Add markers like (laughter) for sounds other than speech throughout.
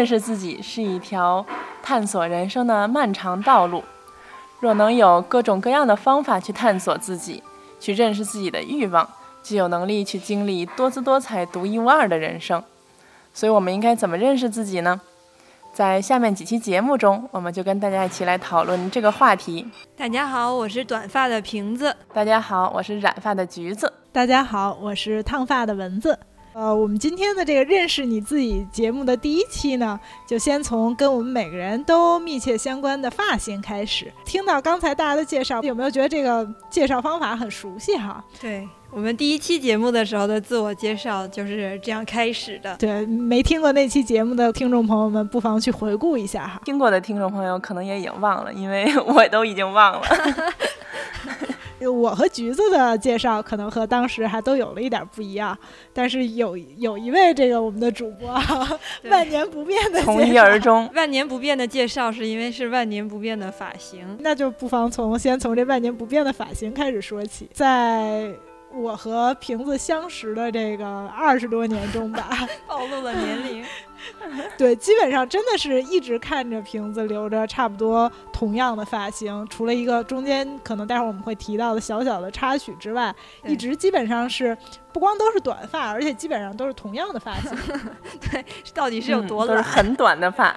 认识自己是一条探索人生的漫长道路。若能有各种各样的方法去探索自己，去认识自己的欲望，就有能力去经历多姿多彩、独一无二的人生。所以，我们应该怎么认识自己呢？在下面几期节目中，我们就跟大家一起来讨论这个话题。大家好，我是短发的瓶子。大家好，我是染发的橘子。大家好，我是烫发的蚊子。呃，我们今天的这个认识你自己节目的第一期呢，就先从跟我们每个人都密切相关的发型开始。听到刚才大家的介绍，有没有觉得这个介绍方法很熟悉哈？对我们第一期节目的时候的自我介绍就是这样开始的。对，没听过那期节目的听众朋友们，不妨去回顾一下哈。听过的听众朋友可能也已经忘了，因为 (laughs) 我都已经忘了。(laughs) 我和橘子的介绍可能和当时还都有了一点不一样，但是有有一位这个我们的主播 (laughs) 万年不变的从一而终，(laughs) 万年不变的介绍是因为是万年不变的发型，那就不妨从先从这万年不变的发型开始说起，在。我和瓶子相识的这个二十多年中吧，(laughs) 暴露了年龄。(laughs) 对，基本上真的是一直看着瓶子留着差不多同样的发型，除了一个中间可能待会儿我们会提到的小小的插曲之外，一直基本上是不光都是短发，而且基本上都是同样的发型。(laughs) 对，到底是有多短？都是很短的发。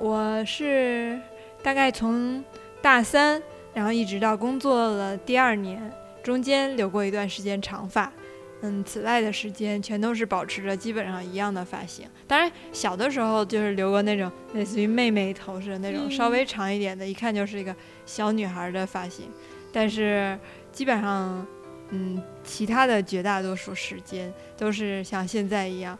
我是大概从大三，然后一直到工作了第二年。中间留过一段时间长发，嗯，此外的时间全都是保持着基本上一样的发型。当然，小的时候就是留过那种类似于妹妹头似的那种稍微长一点的，一看就是一个小女孩的发型。但是基本上，嗯，其他的绝大多数时间都是像现在一样。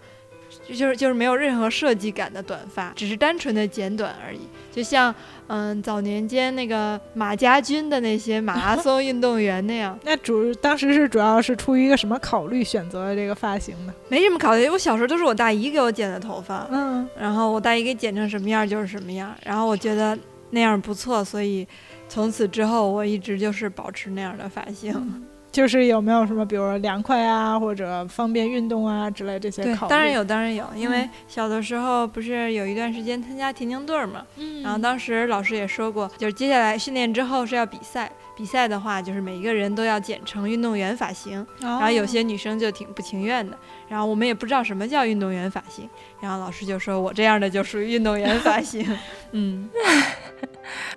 就是就是没有任何设计感的短发，只是单纯的剪短而已。就像嗯早年间那个马家军的那些马拉松运动员那样。(laughs) 那主当时是主要是出于一个什么考虑选择的这个发型呢？没什么考虑，我小时候都是我大姨给我剪的头发，嗯，然后我大姨给剪成什么样就是什么样，然后我觉得那样不错，所以从此之后我一直就是保持那样的发型。就是有没有什么，比如说凉快啊，或者方便运动啊之类这些考虑？当然有，当然有。因为小的时候不是有一段时间参加田径队嘛，嗯，然后当时老师也说过，就是接下来训练之后是要比赛，比赛的话就是每一个人都要剪成运动员发型，然后有些女生就挺不情愿的，然后我们也不知道什么叫运动员发型，然后老师就说我这样的就属于运动员发型，(laughs) 嗯。(laughs)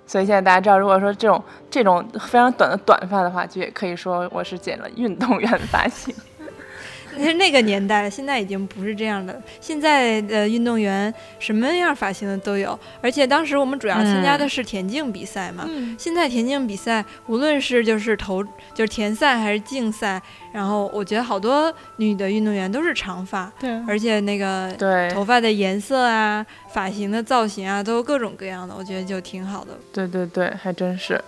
所以现在大家知道，如果说这种这种非常短的短发的话，就也可以说我是剪了运动员发型。那 (laughs) 是那个年代，现在已经不是这样的。现在的运动员什么样发型的都有，而且当时我们主要参加的是田径比赛嘛。现在田径比赛，无论是就是投就是田赛还是竞赛，然后我觉得好多女的运动员都是长发，对，而且那个头发的颜色啊、发型的造型啊，都各种各样的，我觉得就挺好的。对对对，还真是。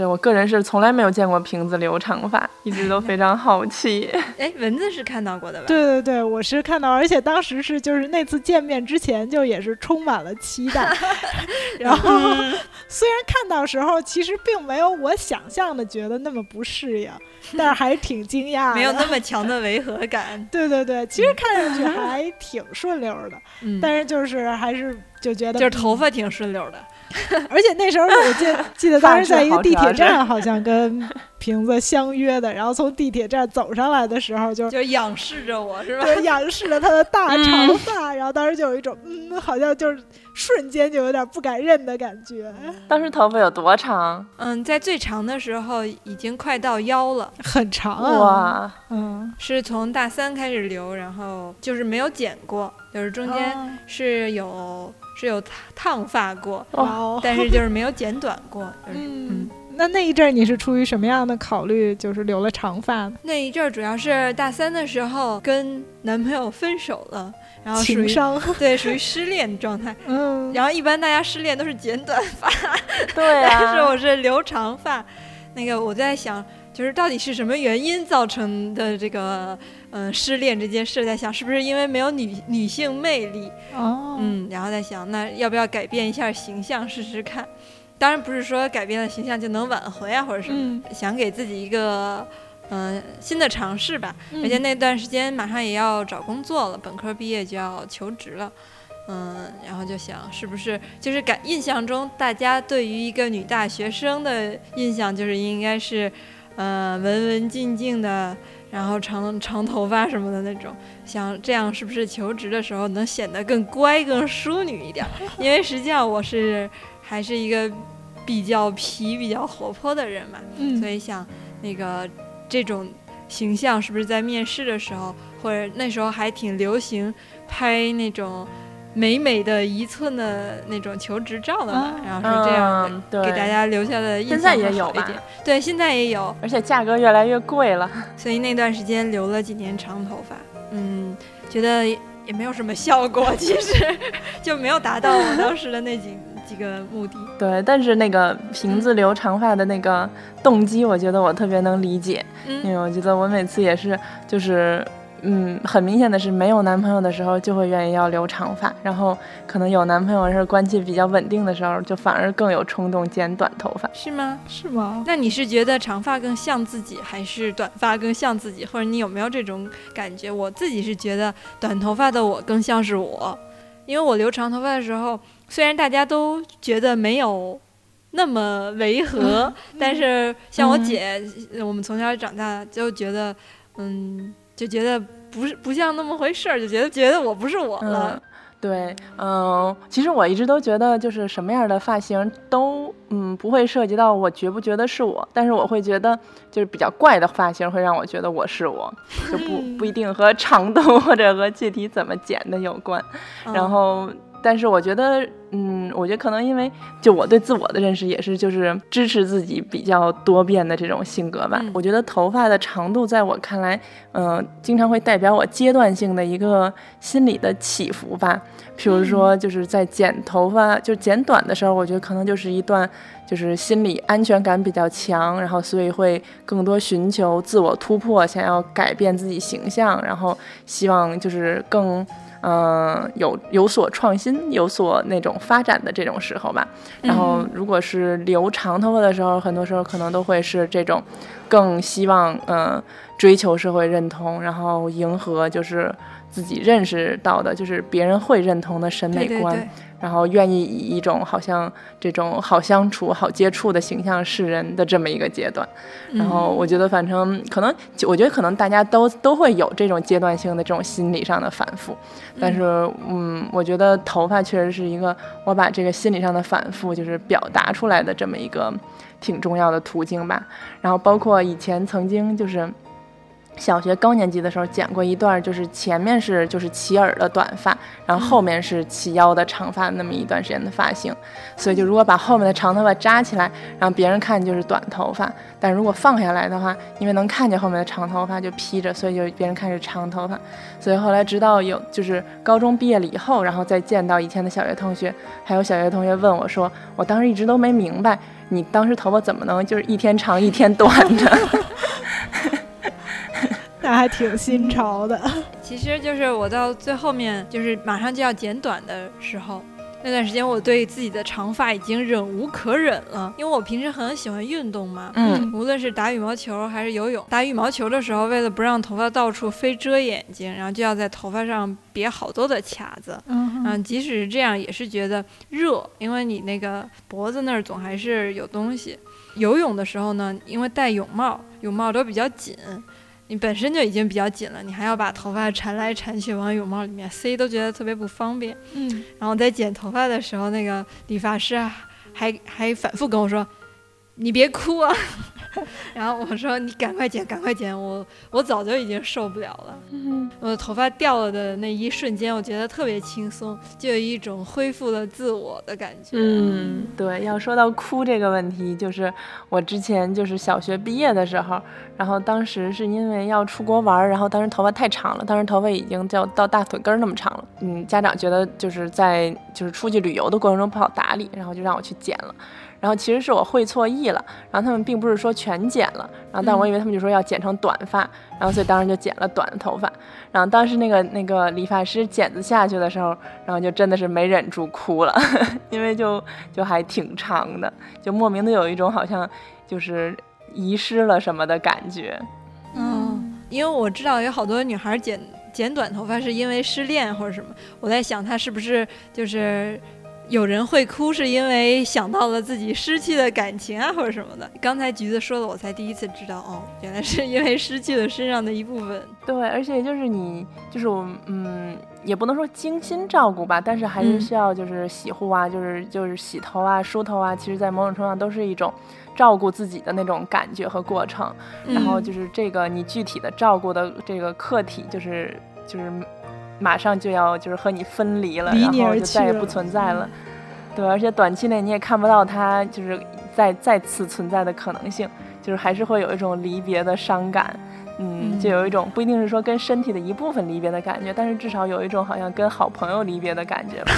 对我个人是从来没有见过瓶子留长发，一直都非常好奇。(laughs) 哎，蚊子是看到过的吧？对对对，我是看到，而且当时是就是那次见面之前就也是充满了期待。(laughs) 然后 (laughs) 虽然看到时候其实并没有我想象的觉得那么不适应，但是还是挺惊讶，没有那么强的违和感。对对对，其实看上去还挺顺溜的，但是就是还是就觉得就是头发挺顺溜的。(laughs) 而且那时候我记 (laughs) 记得当时在一个地铁站，好像跟瓶子相约的，然后从地铁站走上来的时候，就就仰视着我是吧？就仰视着他的大长发，然后当时就有一种嗯，好像就是瞬间就有点不敢认的感觉。当时头发有多长？嗯，在最长的时候已经快到腰了，很长啊！哇，嗯，是从大三开始留，然后就是没有剪过，就是中间是有。是有烫发过，(laughs) 但是就是没有剪短过。嗯，那那一阵儿你是出于什么样的考虑，就是留了长发呢？那一阵儿主要是大三的时候跟男朋友分手了，然后属于情商，(laughs) 对属于失恋状态。(laughs) 嗯，然后一般大家失恋都是剪短发，对但是啊，我是留长发。那个我在想，就是到底是什么原因造成的这个嗯、呃失恋这件事？在想是不是因为没有女女性魅力？哦，嗯，然后在想那要不要改变一下形象试试看？当然不是说改变了形象就能挽回啊或者什么，嗯，想给自己一个嗯、呃新的尝试吧。嗯而且那段时间马上也要找工作了，本科毕业就要求职了，嗯，然后就想是不是就是感印象中大家对于一个女大学生的印象就是应该是，呃，文文静静的，然后长长头发什么的那种，想这样是不是求职的时候能显得更乖、更淑女一点？(laughs) 因为实际上我是还是一个比较皮、比较活泼的人嘛，嗯，所以想那个这种形象是不是在面试的时候，或者那时候还挺流行拍那种美美的一寸的那种求职照的嘛，啊然后是这样给大家留下的印象现在也有一点。对，现在也有，而且价格越来越贵了。所以那段时间留了几年长头发，嗯，觉得也也没有什么效果，其实 (laughs) 就没有达到我当时的那几几个目的。(laughs) 对，但是那个瓶子留长发的那个动机，我觉得我特别能理解，因嗯为我觉得我每次也是，就是，嗯，很明显的是，没有男朋友的时候就会愿意要留长发，然后可能有男朋友是关系比较稳定的时候，就反而更有冲动剪短头发。是吗？是吗？那你是觉得长发更像自己，还是短发更像自己？或者你有没有这种感觉？我自己是觉得短头发的我更像是我，因为我留长头发的时候，虽然大家都觉得没有那么违和，(laughs) 但是像我嗯姐，我们从小长大就觉得，嗯，就觉得不是不像那么回事儿，就觉得觉得我不是我了。嗯，对，嗯，其实我一直都觉得，就是什么样的发型都，嗯，不会涉及到我觉不觉得是我，但是我会觉得，就是比较怪的发型会让我觉得我是我，就不不一定和长度或者和具体怎么剪的有关。(laughs) 嗯然后，但是我觉得，嗯，我觉得可能因为就我对自我的认识也是就是支持自己比较多变的这种性格吧。嗯我觉得头发的长度在我看来，嗯、经常会代表我阶段性的一个心理的起伏吧。譬如说，就是在剪头发就剪短的时候，我觉得可能就是一段就是心理安全感比较强，然后所以会更多寻求自我突破，想要改变自己形象，然后希望就是更。嗯，有有所创新，有所那种发展的这种时候吧。然后，如果是留长头发的时候，很多时候可能都会是这种，更希望嗯追求社会认同，然后迎合就是自己认识到的，就是别人会认同的审美观。对对对，然后愿意以一种好像这种好相处、好接触的形象示人的这么一个阶段。然后我觉得，反正可能，我觉得可能大家都都会有这种阶段性的这种心理上的反复。但是，嗯，我觉得头发确实是一个我把这个心理上的反复就是表达出来的这么一个挺重要的途径吧。然后包括以前曾经就是。小学高年级的时候剪过一段，就是前面是就是齐耳的短发，然后后面是齐腰的长发，那么一段时间的发型。所以就如果把后面的长头发扎起来，让别人看就是短头发；但如果放下来的话，因为能看见后面的长头发就披着，所以就别人看是长头发。所以后来直到有就是高中毕业了以后，然后再见到以前的小学同学，还有小学同学问我说，我当时一直都没明白，你当时头发怎么能就是一天长一天短的？那还挺新潮的。(laughs) 其实就是我到最后面，就是马上就要剪短的时候，那段时间我对自己的长发已经忍无可忍了，因为我平时很喜欢运动嘛，嗯无论是打羽毛球还是游泳。打羽毛球的时候，为了不让头发到处飞遮眼睛，然后就要在头发上别好多的卡子。嗯嗯，即使是这样，也是觉得热，因为你那个脖子那儿总还是有东西。游泳的时候呢，因为戴泳帽，泳帽都比较紧，你本身就已经比较紧了，你还要把头发缠来缠去往泳帽里面塞，都觉得特别不方便。嗯，然后在剪头发的时候，那个理发师啊还还反复跟我说：“你别哭啊。” (laughs) 然后我说你赶快剪，赶快剪，我我早就已经受不了了。嗯我的头发掉了的那一瞬间，我觉得特别轻松，就有一种恢复了自我的感觉。嗯，对，要说到哭这个问题，就是我之前就是小学毕业的时候，然后当时是因为要出国玩儿，然后当时头发太长了，当时头发已经就到大腿根儿那么长了。嗯，家长觉得就是在就是出去旅游的过程中不好打理，然后就让我去剪了。然后其实是我会错意了，然后他们并不是说全剪了，然后但我以为他们就说要剪成短发，然后所以当时就剪了短的头发。然后当时那个那个理发师剪子下去的时候，然后就真的是没忍住哭了，(laughs) 因为就就还挺长的，就莫名的有一种好像就是遗失了什么的感觉。嗯，因为我知道有好多女孩剪剪短头发是因为失恋或者什么，我在想她是不是就是有人会哭是因为想到了自己失去的感情啊或者什么的。刚才橘子说了，我才第一次知道，哦，原来是因为失去了身上的一部分。对，而且就是你，就是我，嗯，也不能说精心照顾吧，但是还是嗯需要就是洗护啊，就是就是洗头啊、梳头啊，其实在某种程度上都是一种照顾自己的那种感觉和过程。然后嗯就是这个你具体的照顾的这个客体，就是就是马上就要就是和你分离了，离你而然后就再也不存在了。对，而且短期内你也看不到它就是再再次存在的可能性，就是还是会有一种离别的伤感。嗯，就有一种不一定是说跟身体的一部分离别的感觉，但是至少有一种好像跟好朋友离别的感觉吧，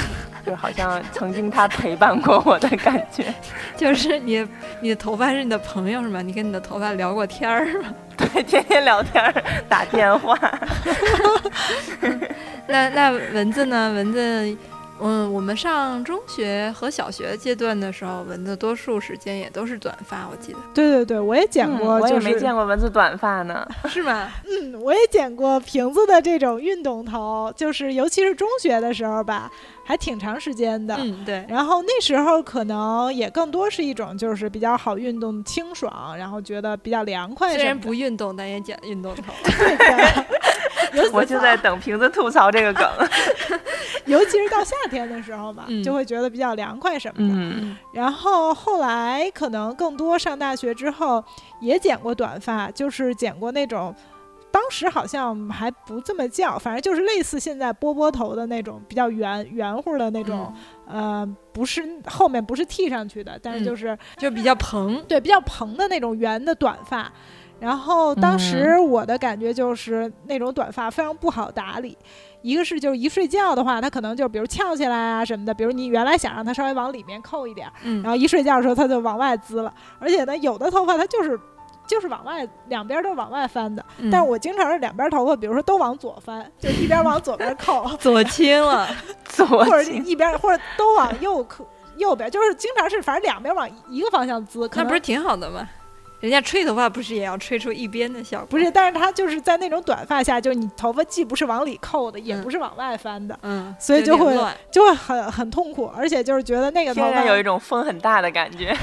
就好像曾经他陪伴过我的感觉。(laughs) 就是你你的头发是你的朋友是吗？你跟你的头发聊过天儿是吗？(laughs) 对，天天聊天儿，打电话。(laughs) 那那蚊子呢？蚊子，嗯，我们上中学和小学阶段的时候，蚊子多数时间也都是短发，我记得对对对，我也剪嗯过，我也没见过蚊子短发呢。(laughs) 是吗？嗯，我也剪过瓶子的这种运动头，就是尤其是中学的时候吧，还挺长时间的。嗯，对，然后那时候可能也更多是一种就是比较好运动、清爽，然后觉得比较凉快。虽然不运动，但也剪运动头。对的，尤 (laughs) 我就在等瓶子吐槽这个梗。尤其是到夏天的时候嘛，嗯就会觉得比较凉快什么的。嗯然后后来可能更多上大学之后也剪过短发，就是剪过那种。当时好像还不这么叫，反正就是类似现在波波头的那种比较圆圆乎的那种，呃，不是后面不是剃上去的，但是嗯就是、就比较蓬。对比较蓬的那种圆的短发。然后当时我的感觉就是那种短发非常不好打理，一个是就是一睡觉的话，它可能就比如翘起来啊什么的，比如你原来想让它稍微往里面扣一点儿，嗯。然后一睡觉的时候它就往外滋了，而且呢，有的头发它就是就是往外两边都往外翻的，嗯。但是我经常是两边头发，比如说都往左翻，(laughs) 就一边往左边扣，左倾了，(laughs) 左或者一边或者都往右扣右边，就是经常是反正两边往一个方向滋，可能那不是挺好的吗？人家吹头发不是也要吹出一边的效果？不是，但是他就是在那种短发下，就是你头发既不是往里扣的，也嗯不是往外翻的，嗯，所以就会。就会很很痛苦，而且就是觉得那个头发有一种风很大的感觉。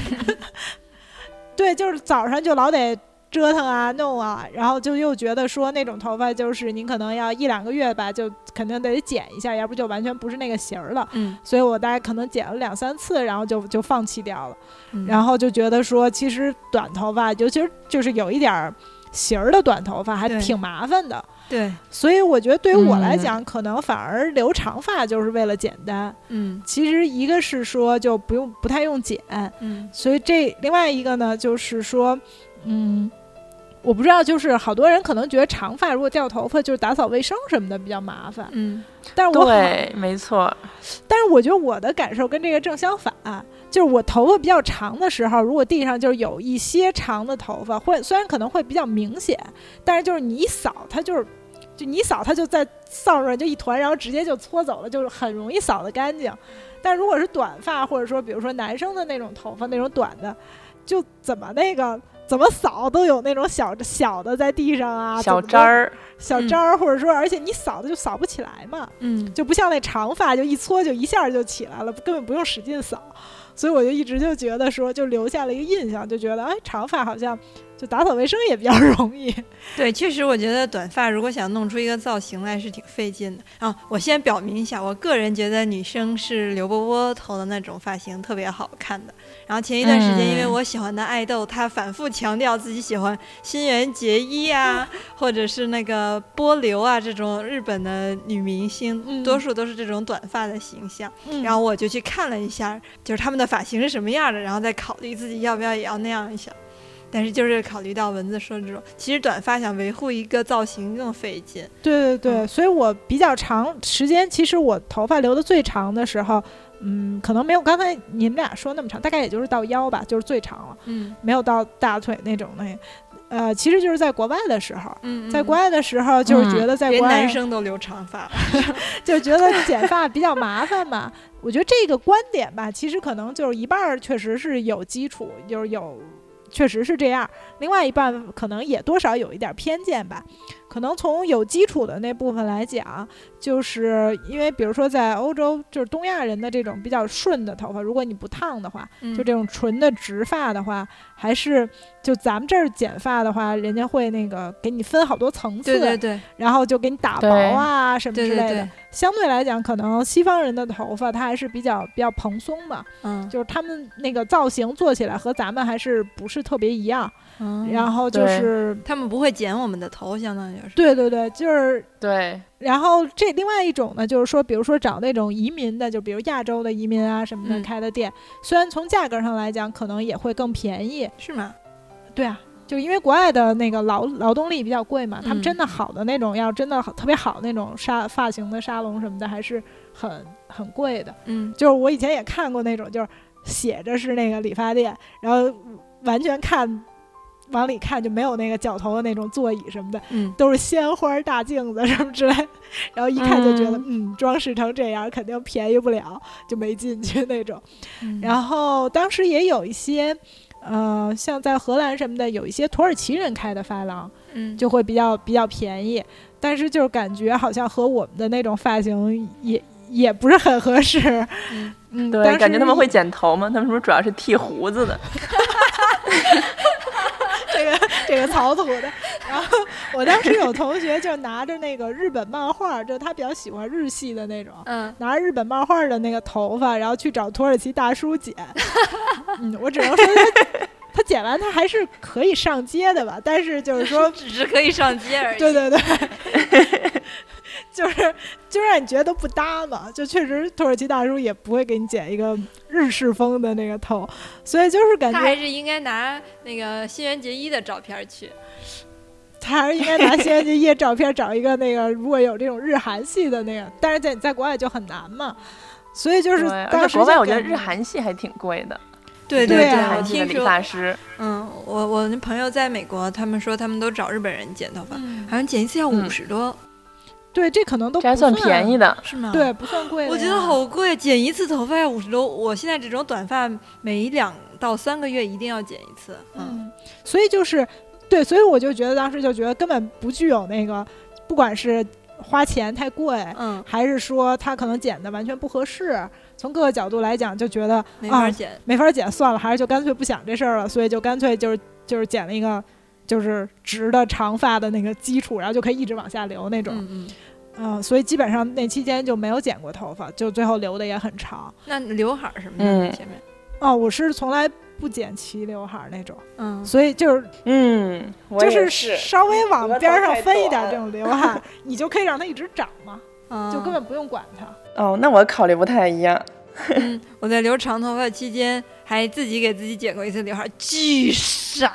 (laughs) 对，就是早上就老得折腾啊、弄啊，然后就又觉得说那种头发就是你可能要一两个月吧，就肯定得剪一下，要不就完全不是那个型儿了。嗯，所以我大概可能剪了两三次，然后就就放弃掉了。嗯然后就觉得说，其实短头发，尤其是就是有一点儿型儿的短头发，还挺麻烦的。对，所以我觉得对于我来嗯讲，可能反而留长发就是为了简单。嗯其实一个是说就不用不太用剪，嗯所以这另外一个呢，就是说，嗯，我不知道，就是好多人可能觉得长发如果掉头发，就是打扫卫生什么的比较麻烦。嗯但是我好，对，没错。但是我觉得我的感受跟这个正相反，就是我头发比较长的时候，如果地上就是有一些长的头发，会虽然可能会比较明显，但是就是你一扫，它就是。就你一扫，它就在扫帚上就一团，然后直接就搓走了，就是很容易扫得干净。但如果是短发，或者说比如说男生的那种头发那种短的，就怎么那个怎么扫都有那种小小的在地上啊，小渣儿，小渣儿，或者说而且你扫的就扫不起来嘛，嗯就不像那长发，就一搓就一下就起来了，根本不用使劲扫。所以我就一直就觉得说，就留下了一个印象，就觉得哎，长发好像就打扫卫生也比较 (laughs) 容易。对，确实，我觉得短发如果想弄出一个造型来是挺费劲的啊。我先表明一下，我个人觉得女生是刘波波头的那种发型特别好看的。然后前一段时间，因为我喜欢的爱豆，他反复强调自己喜欢新垣结衣啊，或者是那个波流啊这种日本的女明星，多数都是这种短发的形象。然后我就去看了一下，就是他们的发型是什么样的，然后再考虑自己要不要也要那样一下。但是就是考虑到蚊子说这种，其实短发想维护一个造型更费劲。对对对，所以我比较长时间，其实我头发留的最长的时候，嗯，可能没有刚才你们俩说那么长，大概也就是到腰吧，就是最长了。嗯，没有到大腿那种的。呃，其实就是在国外的时候，嗯，在国外的时候就是觉得在国外男生都留长发，(laughs) 就觉得剪发比较麻烦嘛。我觉得这个观点吧，其实可能就是一半儿确实是有基础，就是有。确实是这样，另外一半可能也多少有一点偏见吧。可能从有基础的那部分来讲，就是因为比如说在欧洲，就是东亚人的这种比较顺的头发，如果你不烫的话，就这种纯的直发的话，还是就咱们这儿剪发的话，人家会那个给你分好多层次，对对对，然后就给你打薄啊什么之类的。相对来讲，可能西方人的头发它还是比较比较蓬松嘛，嗯，就是他们那个造型做起来和咱们还是不是特别一样。然后就是他们不会剪我们的头，相当于是。对对对，就是对。然后这另外一种呢，就是说，比如说找那种移民的，就比如亚洲的移民啊什么的开的店，虽然从价格上来讲可能也会更便宜，是吗？对啊，就因为国外的那个劳劳动力比较贵嘛，他们真的好的那种，要真的特别好那种沙发型的沙龙什么的，还是很很贵的。嗯，就是我以前也看过那种，就是写着是那个理发店，然后完全看。往里看就没有那个脚头的那种座椅什么的，嗯，都是鲜花大镜子什么之类，然后一看就觉得，嗯，装饰成这样肯定便宜不了，就没进去那种。然后当时也有一些，呃，像在荷兰什么的，有一些土耳其人开的发廊，嗯，就会比较比较便宜，但是就是感觉好像和我们的那种发型也也不是很合适。嗯，对，感觉他们会剪头吗？他们是不是主要是剃胡子的？(laughs) 这个 (laughs) 这个草土的，然后我当时有同学就拿着那个日本漫画，就他比较喜欢日系的那种，嗯，拿着日本漫画的那个头发，然后去找土耳其大叔剪，(laughs) 嗯，我只能说他他剪完他还是可以上街的吧，但是就是说 (laughs) 只是可以上街而已，对对对。就是，就让你觉得都不搭嘛。就确实，土耳其大叔也不会给你剪一个日式风的那个头，所以就是感觉他还是应该拿那个新垣结衣的照片去。他还是应该拿新垣结衣的照片找一个那个，如果有这种日韩系的那个，但是在在国外就很难嘛。所以就是，当时国外我觉得日韩系还挺贵的。对对对，我听理发师。嗯，我我那朋友在美国，他们说他们都找日本人剪头发，好像剪一次要五十多。对，这可能都还算便宜的，是吗？对，不算贵。我觉得好贵，剪一次头发要五十多。我现在这种短发，每两到三个月一定要剪一次。嗯，所以就是，对，所以我就觉得当时就觉得根本不具有那个，不管是花钱太贵，嗯，还是说他可能剪的完全不合适，从各个角度来讲，就觉得没法剪，没法剪，算了，还是就干脆不想这事儿了。所以就干脆就是就是剪了一个。就是直的长发的那个基础，然后就可以一直往下留那种，嗯嗯，所以基本上那期间就没有剪过头发，就最后留的也很长。那刘海什么的前面？哦，我是从来不剪齐刘海那种，嗯，所以就是，嗯，就是是稍微往边上分一点这种刘海，你就可以让它一直长嘛，(laughs) 就根本不用管它。哦，那我考虑不太一样。(laughs) 嗯，我在留长头发期间还自己给自己剪过一次刘海，巨傻，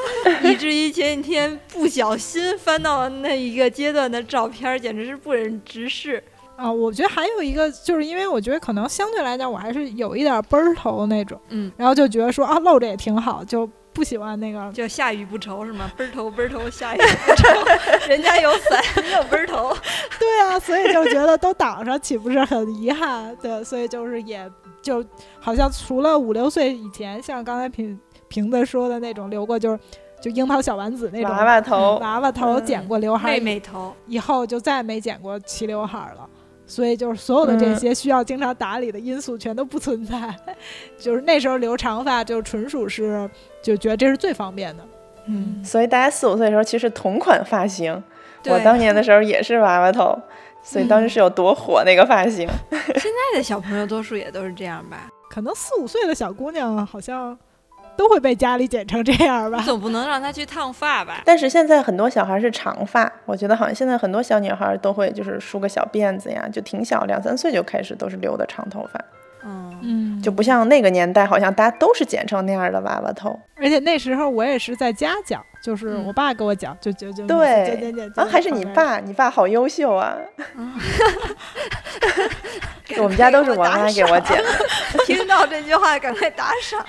(laughs) 以至于前几天不小心翻到了那一个阶段的照片，简直是不忍直视啊！我觉得还有一个，就是因为我觉得可能相对来讲，我还是有一点奔儿头那种，嗯，然后就觉得说啊，露着也挺好，就不喜欢那个，就下雨不愁是吗？奔儿头奔儿头，下雨不愁，(laughs) 人家有伞，你有奔儿头，对啊，所以就觉得都挡上，岂不是很遗憾？对，所以就是也。就好像除了五六岁以前，像刚才瓶瓶子说的那种留过，就是就樱桃小丸子那种娃娃头，娃娃头剪过刘海，妹妹头，以后就再也没剪过齐刘海了。所以就是所有的这些需要经常打理的因素全都不存在。(laughs) 就是那时候留长发就纯属是就觉得这是最方便的。嗯，所以大家四五岁的时候其实同款发型，我当年的时候也是娃娃头，(laughs) 所以当时是有多火那个发型。(laughs) 现在的小朋友多数也都是这样吧？可能四五岁的小姑娘好像都会被家里剪成这样吧。总不能让他去烫发吧？但是现在很多小孩是长发，我觉得好像现在很多小女孩都会就是梳个小辫子呀，就挺小，两三岁就开始都是留的长头发，嗯，嗯，就不像那个年代，好像大家都是剪成那样的娃娃头。而且那时候我也是在家讲，就是嗯我爸给我讲，就就就对剪剪剪啊，还是你爸，你爸好优秀啊！我们家都是我妈给我剪的。(laughs) 听到这句话赶快打赏。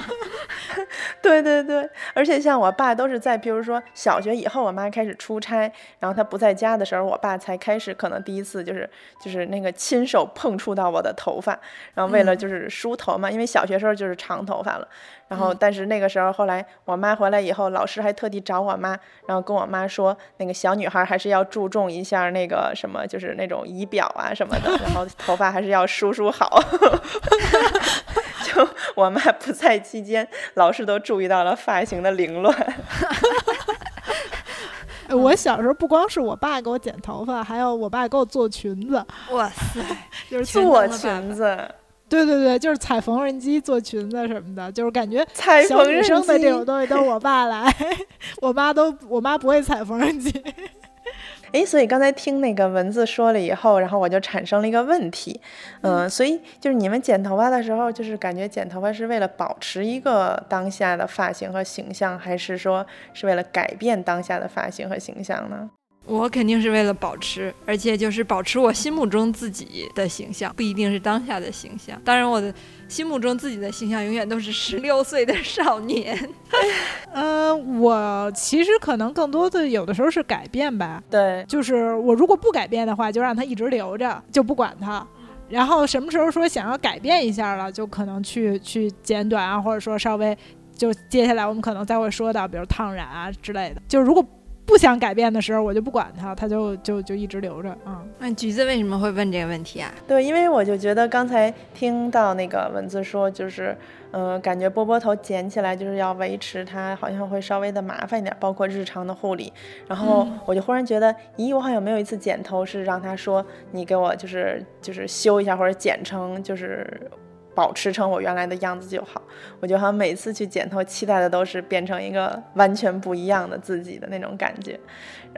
(laughs) 对对对，而且像我爸都是在，比如说小学以后，我妈开始出差，然后她不在家的时候，我爸才开始可能第一次就是就是那个亲手碰触到我的头发，然后为了就是梳头嘛，因为小学时候就是长头发了，然后但是那个时候后来我妈回来以后，老师还特地找我妈，然后跟我妈说，那个小女孩还是要注重一下那个什么，就是那种仪表啊什么的，然后头发还是要梳梳好。(laughs) 就我妈不在期间，老师都注意到了发型的凌乱。哎我小时候不光是我爸给我剪头发，还有我爸给我做裙子，哇塞，就是全做裙子，对对对，就是踩缝纫机做裙子什么的，就是感觉踩缝纫生的这种。东西都是我爸来，(laughs) 我妈都我妈不会踩缝纫机。哎，所以刚才听那个文字说了以后，然后我就产生了一个问题，嗯、所以就是你们剪头发的时候，就是感觉剪头发是为了保持一个当下的发型和形象，还是说是为了改变当下的发型和形象呢？我肯定是为了保持，而且就是保持我心目中自己的形象，不一定是当下的形象。当然，我的心目中自己的形象永远都是十六岁的少年。嗯，(laughs) 我其实可能更多的有的时候是改变吧，对，就是我如果不改变的话，就让它一直留着，就不管它。然后什么时候说想要改变一下了，就可能去去剪短啊，或者说稍微就接下来我们可能再会说到，比如烫染啊之类的。就如果不想改变的时候，我就不管它，它就就就一直留着。嗯，那橘子为什么会问这个问题啊？对，因为我就觉得刚才听到那个文字说，就是，呃，感觉波波头剪起来就是要维持它，好像会稍微的麻烦一点，包括日常的护理。然后我就忽然觉得，咦，我好像没有一次剪头是让他说你给我就是就是修一下或者剪成就是。保持成我原来的样子就好。我觉得好像每次去剪头，期待的都是变成一个完全不一样的自己的那种感觉。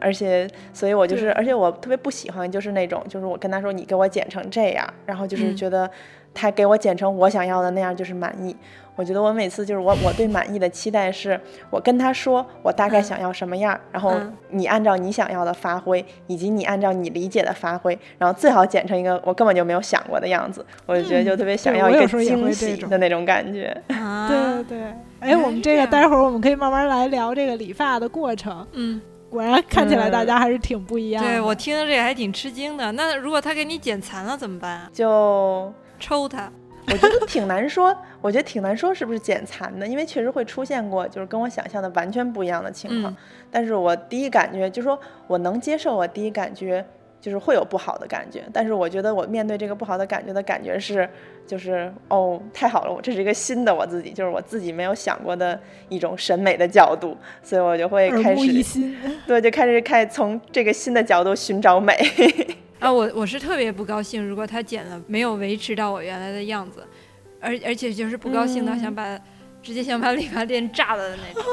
而且，所以我就是，而且我特别不喜欢就是那种，就是我跟他说你给我剪成这样，然后就是嗯觉得他给我剪成我想要的那样就是满意。我觉得我每次就是我我对满意的期待是，我跟他说我大概嗯想要什么样，然后嗯你按照你想要的发挥，以及你按照你理解的发挥，然后最好剪成一个我根本就没有想过的样子。我就觉得就特别想要一个我有时候也会惊喜这种的那种感觉。啊，(laughs) 对对。哎，我们这个待会儿我们可以慢慢来聊这个理发的过程。嗯，果然看起来大嗯家还是挺不一样的。对我听着这个还挺吃惊的。那如果他给你剪残了怎么办啊？就抽他？我觉得挺难说，我觉得挺难说是不是剪残的，因为确实会出现过，就是跟我想象的完全不一样的情况。嗯但是我第一感觉就是说我能接受，我第一感觉就是会有不好的感觉，但是我觉得我面对这个不好的感觉的感觉是，就是哦，太好了，我这是一个新的我自己，就是我自己没有想过的一种审美的角度，所以我就会开始，对，就开始开始从这个新的角度寻找美。(laughs) 啊，我我是特别不高兴，如果他剪了没有维持到我原来的样子，而而且就是不高兴到嗯想把、直接想把理发店炸了的那种。(laughs)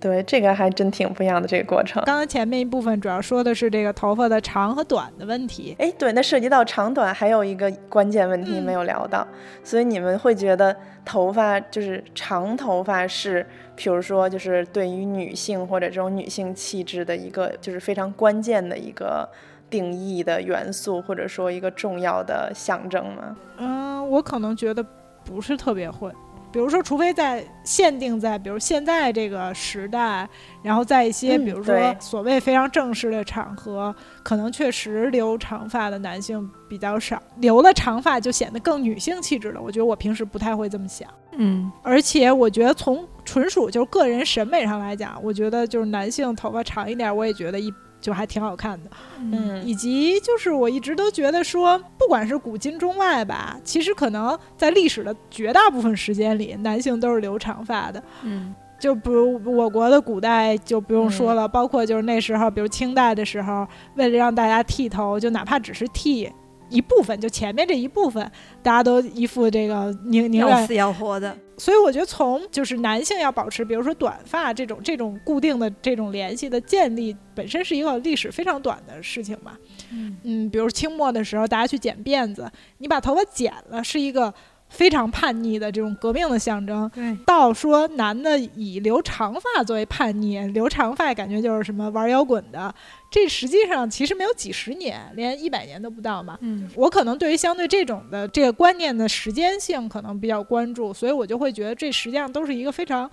对，这个还真挺不一样的这个过程。刚刚前面一部分主要说的是这个头发的长和短的问题。哎，对，那涉及到长短，还有一个关键问题没有聊到，所以你们会觉得头发就是长头发是，比如说就是对于女性或者这种女性气质的一个就是非常关键的一个定义的元素，或者说一个重要的象征吗？嗯，我可能觉得不是特别会。比如说，除非在限定在，比如现在这个时代，然后在一些嗯比如说所谓非常正式的场合，可能确实留长发的男性比较少，留了长发就显得更女性气质了。我觉得我平时不太会这么想。嗯，而且我觉得从纯属就是个人审美上来讲，我觉得就是男性头发长一点，我也觉得一就还挺好看的。嗯以及就是我一直都觉得说，不管是古今中外吧，其实可能在历史的绝大部分时间里，男性都是留长发的。嗯就比如我国的古代就不用说嗯了，包括就是那时候，比如清代的时候，为了让大家剃头，就哪怕只是剃一部分，就前面这一部分，大家都一副这个宁宁死要活的。所以我觉得从就是男性要保持，比如说短发这种这种固定的这种联系的建立，本身是一个历史非常短的事情嘛。嗯嗯，比如清末的时候，大家去剪辫子，你把头发剪了，是一个非常叛逆的这种革命的象征。对，到说男的以留长发作为叛逆，留长发感觉就是什么玩摇滚的，这实际上其实没有几十年，连一百年都不到嘛。嗯我可能对于相对这种的这个观念的时间性可能比较关注，所以我就会觉得这实际上都是一个非常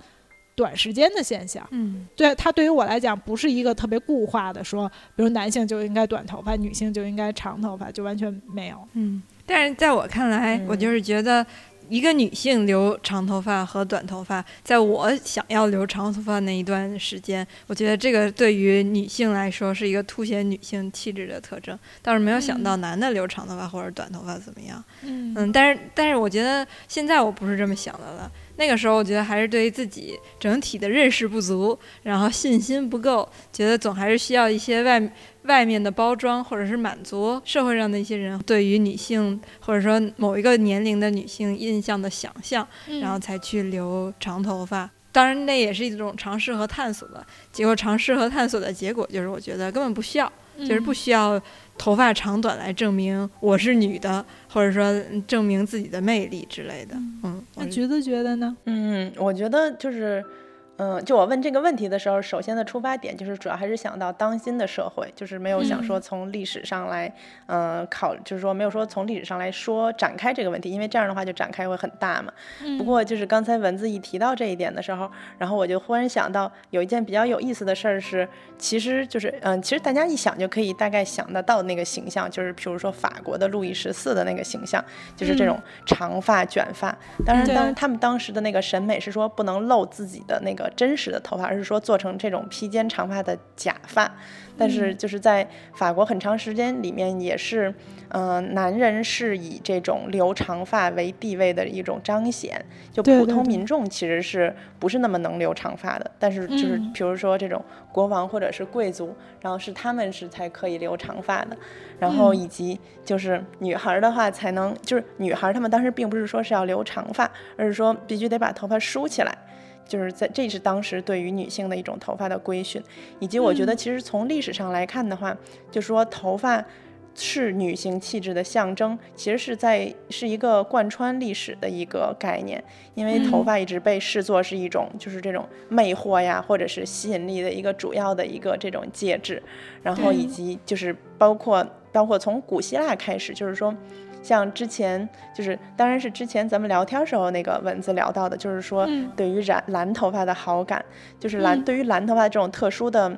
短时间的现象。嗯对它对于我来讲不是一个特别固化的说，比如男性就应该短头发，女性就应该长头发，就完全没有。嗯，但是在我看来，嗯我就是觉得。一个女性留长头发和短头发，在我想要留长头发那一段时间，我觉得这个对于女性来说是一个凸显女性气质的特征。倒是没有想到男的留长头发或者短头发怎么样。嗯嗯，但是但是我觉得现在我不是这么想的了。那个时候我觉得还是对于自己整体的认识不足，然后信心不够，觉得总还是需要一些外外面的包装，或者是满足社会上的一些人对于女性或者说某一个年龄的女性印象的想象，嗯然后才去留长头发。当然，那也是一种尝试和探索的结果。尝试和探索的结果就是，我觉得根本不需要，就是不需要头发长短来证明我是女的，或者说嗯证明自己的魅力之类的。嗯，那橘子觉得呢？嗯，我觉得就是，嗯，就我问这个问题的时候，首先的出发点就是主要还是想到当今的社会，就是没有想说从历史上来，嗯、考，就是说没有说从历史上来说展开这个问题，因为这样的话就展开会很大嘛。不过就是刚才文字一提到这一点的时候，然后我就忽然想到有一件比较有意思的事儿是，其实就是嗯，其实大家一想就可以大概想得到那个形象，就是比如说法国的路易十四的那个形象，就是这种长发卷发。当然，当然他们当时的那个审美是说不能露自己的那个真实的头发，而是说做成这种披肩长发的假发。但是就是在法国很长时间里面也是，嗯、男人是以这种留长发为地位的一种彰显，就普通民众其实是不是那么能留长发的，但是就是嗯。比如说这种国王或者是贵族，然后是他们是才可以留长发的，然后嗯。以及就是女孩儿的话才能，就是女孩儿她们当时并不是说是要留长发，而是说必须得把头发梳起来。就是在这是当时对于女性的一种头发的规训，以及我觉得其实从历史上来看的话，就说头发是女性气质的象征，其实是在是一个贯穿历史的一个概念，因为头发一直被视作是一种就是这种魅惑呀，或者是吸引力的一个主要的一个这种介质，然后以及就是包括包括从古希腊开始，就是说。像之前就是，当然是之前咱们聊天时候那个文字聊到的，就是说嗯对于染蓝头发的好感，就是蓝、嗯对于蓝头发这种特殊的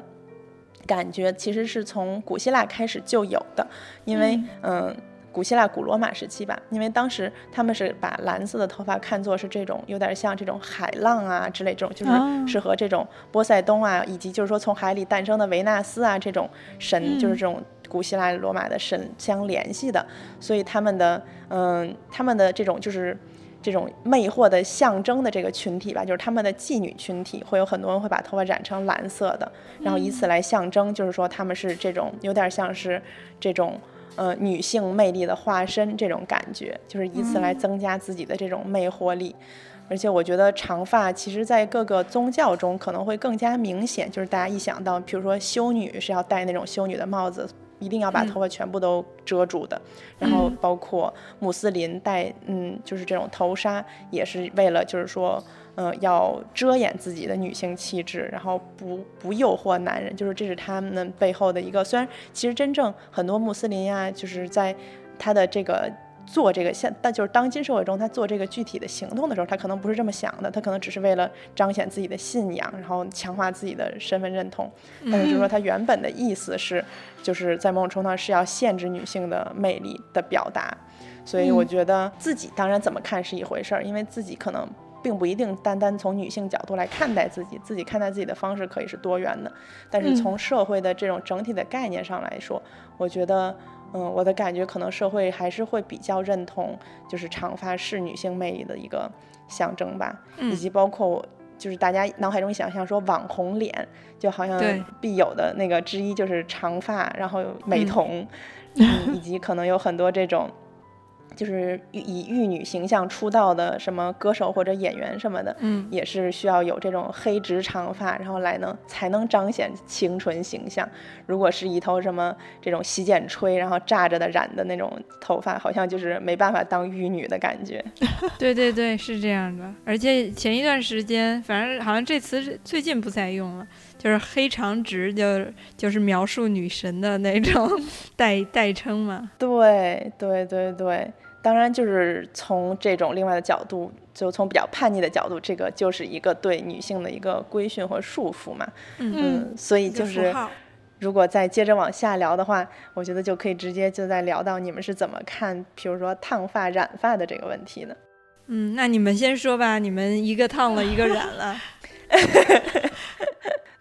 感觉，其实是从古希腊开始就有的，因为嗯。古希腊、古罗马时期吧，因为当时他们是把蓝色的头发看作是这种有点像这种海浪啊之类这种，就是哦是和这种波塞冬啊，以及就是说从海里诞生的维纳斯啊这种神，就是嗯这种古希腊、罗马的神相联系的，所以他们的嗯，他们的这种就是这种魅惑的象征的这个群体吧，就是他们的妓女群体，会有很多人会把头发染成蓝色的，然后以此来象征，就是说他们是这种有点像是这种。呃，女性魅力的化身，这种感觉，就是以此来增加自己的这种魅惑力。而且我觉得长发其实，在各个宗教中可能会更加明显，就是大家一想到，比如说修女是要戴那种修女的帽子，一定要把头发全部都遮住的。然后包括穆斯林戴，嗯，就是这种头纱，也是为了就是说，呃，要遮掩自己的女性气质，然后不不诱惑男人，就是这是他们背后的一个。虽然其实真正很多穆斯林呀、就是在他的这个。做这个现，但就是当今社会中，他做这个具体的行动的时候，他可能不是这么想的，他可能只是为了彰显自己的信仰，然后强化自己的身份认同。但是就是说，他原本的意思是，就是在某种程度上是要限制女性的魅力的表达。所以我觉得自己当然怎么看是一回事儿，因为自己可能并不一定单单从女性角度来看待自己，自己看待自己的方式可以是多元的。但是从社会的这种整体的概念上来说，我觉得。嗯，我的感觉可能社会还是会比较认同，就是长发是女性魅力的一个象征吧，以及包括我就是大家脑海中想象说网红脸，就好像必有的那个之一就是长发，然后美瞳，(laughs) 嗯以及可能有很多这种。就是以以玉女形象出道的什么歌手或者演员什么的，嗯也是需要有这种黑直长发，然后来能才能彰显清纯形象。如果是一头什么这种洗剪吹，然后炸着的染的那种头发，好像就是没办法当玉女的感觉。(laughs) 对对对，是这样的。而且前一段时间，反正好像这词是最近不再用了，就是黑长直，就就是描述女神的那种代 (laughs) 代称嘛。对对对对，当然就是从这种另外的角度，就从比较叛逆的角度，这个就是一个对女性的一个规训和束缚嘛。嗯，嗯，所以就是如果再接着往下聊的话，我觉得就可以直接就在聊到你们是怎么看，比如说烫发、染发的这个问题呢。嗯，那你们先说吧，你们一个烫了，一个染了。(laughs)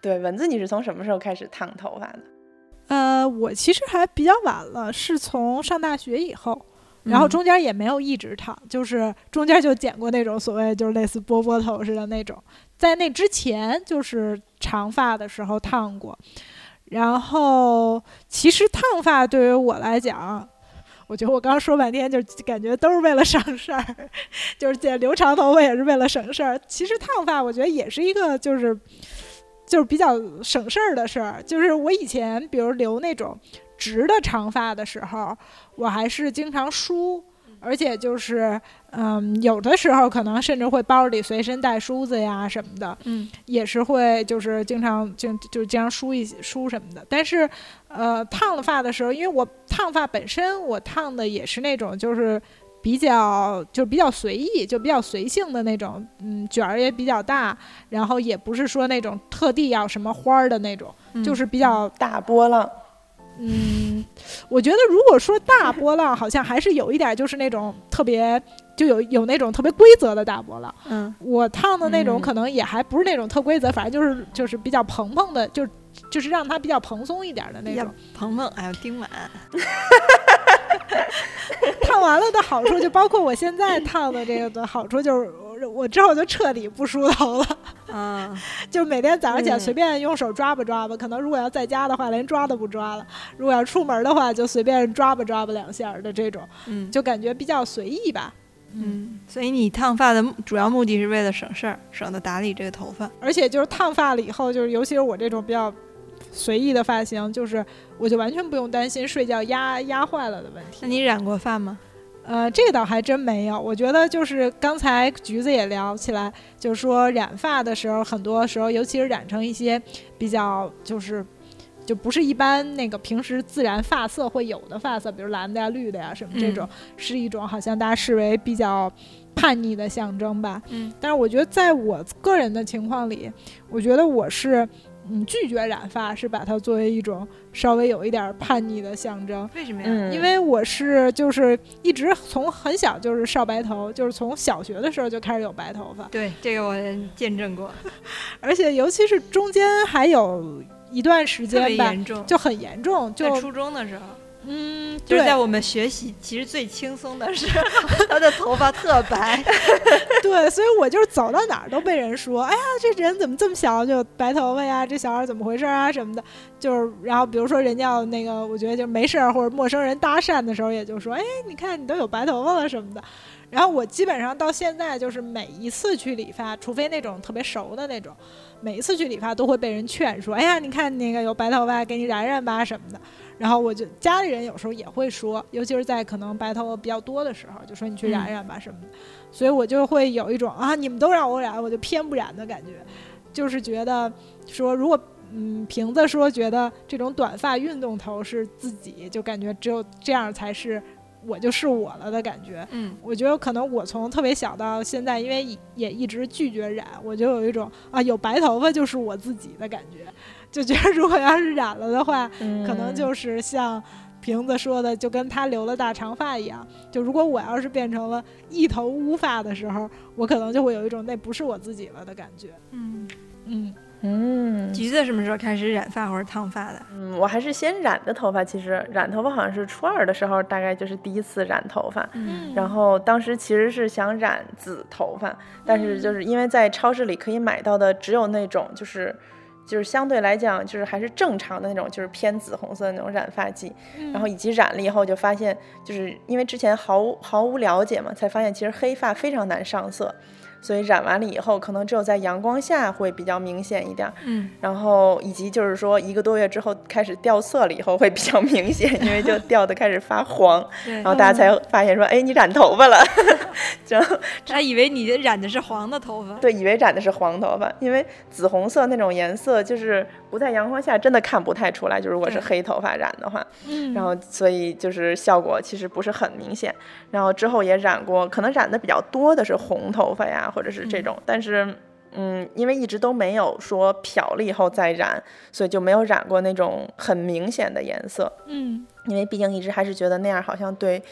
对，蚊子，你是从什么时候开始烫头发的？呃，我其实还比较晚了，是从上大学以后，然后嗯中间也没有一直烫，就是中间就剪过那种所谓就是类似波波头似的那种，在那之前就是长发的时候烫过，然后其实烫发对于我来讲。我觉得我刚刚说半天，就感觉都是为了省事儿，(laughs) 就是剪留长头发也是为了省事儿。其实烫发，我觉得也是一个就是就是比较省事儿的事儿。就是我以前比如留那种直的长发的时候，我还是经常梳，而且就是嗯，有的时候可能甚至会包里随身带梳子呀什么的，嗯也是会就是经常就就经常梳一梳什么的。但是呃，烫了发的时候，因为我烫发本身我烫的也是那种就是。比较就是比较随意，就比较随性的那种，嗯，卷儿也比较大，然后也不是说那种特地要什么花儿的那种，嗯就是比较大波浪，嗯，我觉得如果说大波浪，好像还是有一点，就是那种特别，就有有那种特别规则的大波浪。嗯我烫的那种嗯可能也还不是那种特规则，反正就是就是比较蓬蓬的，就就是让它比较蓬松一点的那种。蓬蓬，哎呦丁满。(laughs) 烫完了的好处，就包括我现在烫的这个的好处，就是我我之后就彻底不梳头了，嗯就每天早上起来嗯随便用手抓吧抓吧。可能如果要在家的话，连抓都不抓了；如果要出门的话，就随便抓吧抓吧两下儿的这种，嗯，就感觉比较随意吧。嗯，所以你烫发的目主要目的是为了省事儿，省得打理这个头发。而且就是烫发了以后，就是尤其是我这种比较随意的发型，就是我就完全不用担心睡觉压压坏了的问题。那你染过发吗？呃，这个倒还真没有。我觉得就是刚才橘子也聊起来，就是说染发的时候，很多时候，尤其是染成一些比较就是。就不是一般那个平时自然发色会有的发色，比如蓝的呀、绿的呀什么这种，是一种好像大家视为比较叛逆的象征吧。嗯但是我觉得在我个人的情况里，我觉得我是嗯拒绝染发，是把它作为一种稍微有一点叛逆的象征。为什么呀？嗯，因为我是就是一直从很小就是少白头，就是从小学的时候就开始有白头发，对这个我见证过，(laughs) 而且尤其是中间还有一段时特别间吧，严重。就很严重，就在初中的时候，嗯，对就是在我们学习其实最轻松的是，(laughs) 他的头发特白。(laughs) 对，所以我就是走到哪儿都被人说，哎呀，这人怎么这么小就白头发呀？这小孩怎么回事啊？什么的，就是然后比如说人家要那个，我觉得就没事儿或者陌生人搭讪的时候，也就说，哎，你看你都有白头发了什么的。然后我基本上到现在就是每一次去理发，除非那种特别熟的那种，每一次去理发都会被人劝说，哎呀，你看那个有白头发，给你染染吧什么的。然后我就家里人有时候也会说，尤其是在可能白头发比较多的时候，就说你去染染吧什么的。所以我就会有一种啊，你们都让我染，我就偏不染的感觉，就是觉得说如果。嗯，瓶子说觉得这种短发运动头是自己，就感觉只有这样才是我就是我了的感觉。嗯我觉得可能我从特别小到现在，因为也也一直拒绝染，我就有一种啊有白头发就是我自己的感觉，就觉得如果要是染了的话，可能就是像瓶子说的，就跟他留了大长发一样。就如果我要是变成了一头乌发的时候，我可能就会有一种那不是我自己了的感觉。嗯嗯嗯橘子什么时候开始染发或者烫发的？嗯，我还是先染的头发。其实染头发好像是初二的时候，大概就是第一次染头发。嗯然后当时其实是想染紫头发，但是就是因为在超市里可以买到的只有那种就是。就是相对来讲，就是还是正常的那种，就是偏紫红色的那种染发剂，然后以及染了以后就发现，就是因为之前毫无毫无了解嘛，才发现其实黑发非常难上色，所以染完了以后，可能只有在阳光下会比较明显一点儿。嗯，然后以及就是说一个多月之后开始掉色了以后会比较明显，因为就掉的开始发黄，(laughs) 对然，后大家才发现说，哎，你染头发了，(laughs) 就 (laughs) 他以为你染的是黄的头发。对，以为染的是黄头发，因为紫红色那种颜色就是不在阳光下真的看不太出来，就如果是黑头发染的话，嗯，然后所以就是效果其实不是很明显。然后之后也染过，可能染的比较多的是红头发呀，或者是这种，但是。嗯，因为一直都没有说漂了以后再染，所以就没有染过那种很明显的颜色。嗯因为毕竟一直还是觉得那样好像对，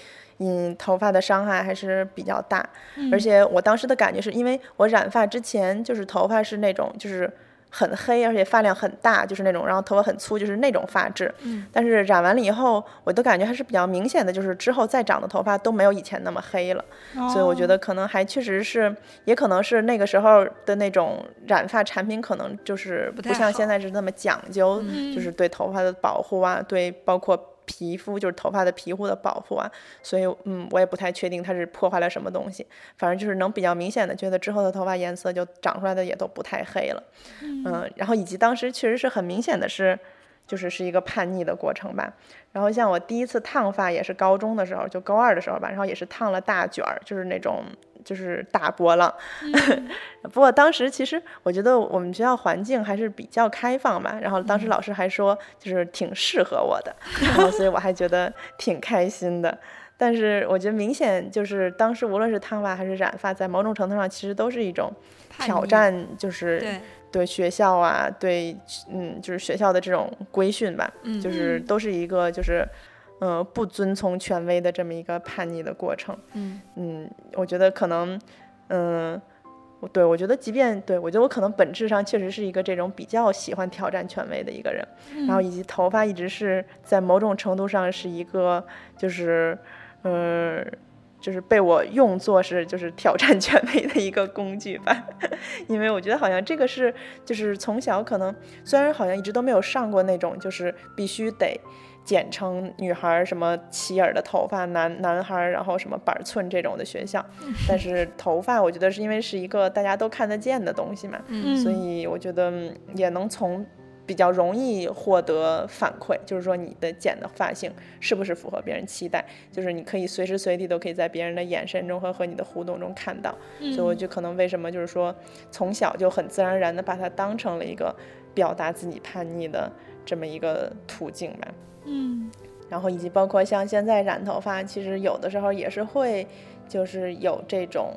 嗯，头发的伤害还是比较大。嗯而且我当时的感觉是因为我染发之前就是头发是那种就是很黑，而且发量很大，就是那种，然后头发很粗，就是那种发质。嗯。但是染完了以后，我都感觉还是比较明显的，就是之后再长的头发都没有以前那么黑了。所以我觉哦得可能还确实是，也可能是那个时候的那种染发产品，可能就是不像现在是那么讲究，嗯就是对头发的保护啊，对包括皮肤，就是头发的皮肤的保护啊。所以嗯，我也不太确定它是破坏了什么东西，反正就是能比较明显的觉得之后的头发颜色就长出来的也都不太黑了。嗯，然后以及当时确实是很明显的是。就是是一个叛逆的过程吧，然后像我第一次烫发也是高中的时候，就高二的时候吧，然后也是烫了大卷儿，就是那种就是大波浪。(laughs) 不过当时其实我觉得我们学校环境还是比较开放嘛，然后当时老师还说就是挺适合我的，然后所以我还觉得挺开心的。但是我觉得明显就是当时无论是烫发还是染发，在某种程度上其实都是一种挑战，就是对，学校啊，对嗯，就是学校的这种规训吧，嗯就是都是一个就是。嗯，不遵从权威的这么一个叛逆的过程，嗯嗯，我觉得可能，嗯，我对我觉得，即便对我觉得我可能本质上确实是一个这种比较喜欢挑战权威的一个人，然后以及头发一直是在某种程度上是一个就是，嗯。就是被我用作是就是挑战权威的一个工具吧，(laughs) 因为我觉得好像这个是就是从小可能虽然好像一直都没有上过那种就是必须得剪成女孩儿什么齐耳的头发，男男孩儿然后什么板寸这种的学校，(laughs) 但是头发我觉得是因为是一个大家都看得见的东西嘛，嗯所以我觉得嗯也能从比较容易获得反馈，就是说你的剪的发型是不是符合别人期待，就是你可以随时随地都可以在别人的眼神中和和你的互动中看到，所以我就可能为什么就是说从小就很自然而然的把它当成了一个表达自己叛逆的这么一个途径吧。嗯然后以及包括像现在染头发，其实有的时候也是会，就是有这种，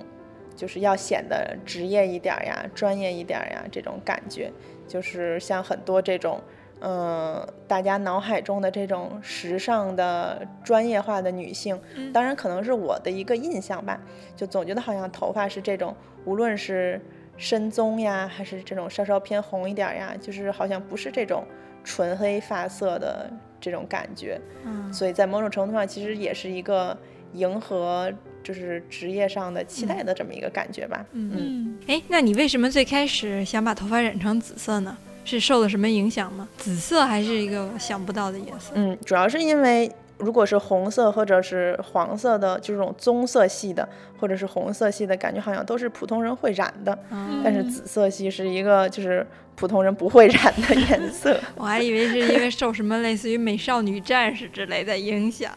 就是要显得职业一点儿呀、专业一点儿呀这种感觉，就是像很多这种，嗯，大家脑海中的这种时尚的专业化的女性，当然可能是我的一个印象吧，就总觉得好像头发是这种，无论是深棕呀，还是这种稍稍偏红一点儿呀，就是好像不是这种纯黑发色的这种感觉。嗯所以在某种程度上，其实也是一个迎合就是职业上的期待的这么一个感觉吧。嗯嗯哎，那你为什么最开始想把头发染成紫色呢？是受了什么影响吗？紫色还是一个我想不到的颜色。嗯，主要是因为如果是红色或者是黄色的，就这种棕色系的，或者是红色系的，感觉好像都是普通人会染的。嗯但是紫色系是一个就是普通人不会染的颜色。(laughs) 我还以为是因为受什么类似于美少女战士之类的影响。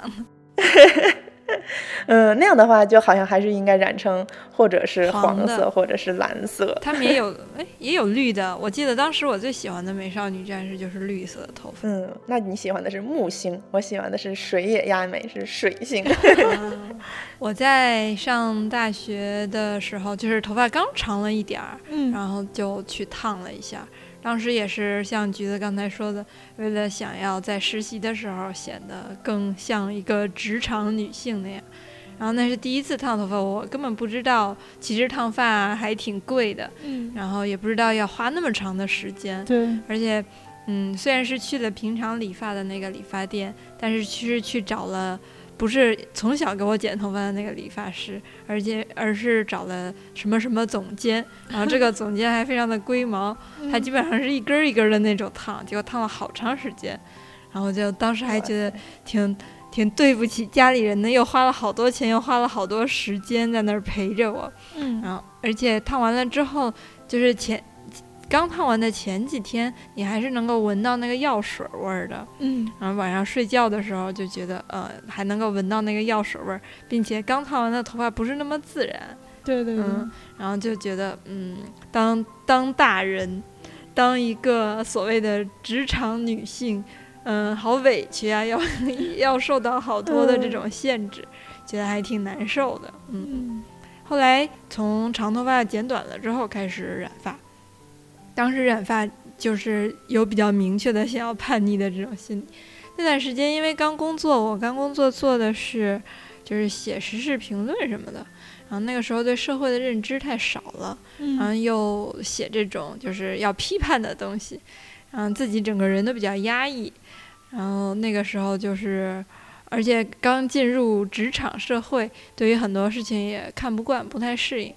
(laughs) 嗯，(laughs) 那样的话就好像还是应该染成或者是黄色或者是蓝色。他们也有，哎，也有绿的。我记得当时我最喜欢的美少女战士就是绿色的头发。嗯，那你喜欢的是木星，我喜欢的是水野亚美，是水星。(laughs) 我在上大学的时候，就是头发刚长了一点儿，嗯然后就去烫了一下。当时也是像橘子刚才说的，为了想要在实习的时候显得更像一个职场女性那样，然后那是第一次烫头发，我根本不知道其实烫发还挺贵的，嗯，然后也不知道要花那么长的时间，对，而且，嗯，虽然是去了平常理发的那个理发店，但是其实去找了不是从小给我剪头发的那个理发师，而且而是找了什么什么总监，然后这个总监还非常的龟毛，他基本上是一根儿一根儿的那种烫，结果烫了好长时间，然后就当时还觉得挺挺对不起家里人的，又花了好多钱，又花了好多时间在那儿陪着我，嗯，然后而且烫完了之后，就是前刚烫完的前几天，你还是能够闻到那个药水味儿的。嗯，然后晚上睡觉的时候就觉得，呃，还能够闻到那个药水味儿，并且刚烫完的头发不是那么自然，对对对，嗯，然后就觉得，嗯，当当大人，当一个所谓的职场女性，嗯，好委屈啊，要 (laughs) 要受到好多的这种限制，觉得还挺难受的，嗯。嗯。后来从长头发剪短了之后开始染发，当时染发就是有比较明确的想要叛逆的这种心理。那段时间因为刚工作，我刚工作做的是就是写时事评论什么的，然后那个时候对社会的认知太少了，然后嗯又写这种就是要批判的东西，然后自己整个人都比较压抑，然后那个时候就是，而且刚进入职场社会，对于很多事情也看不惯，不太适应，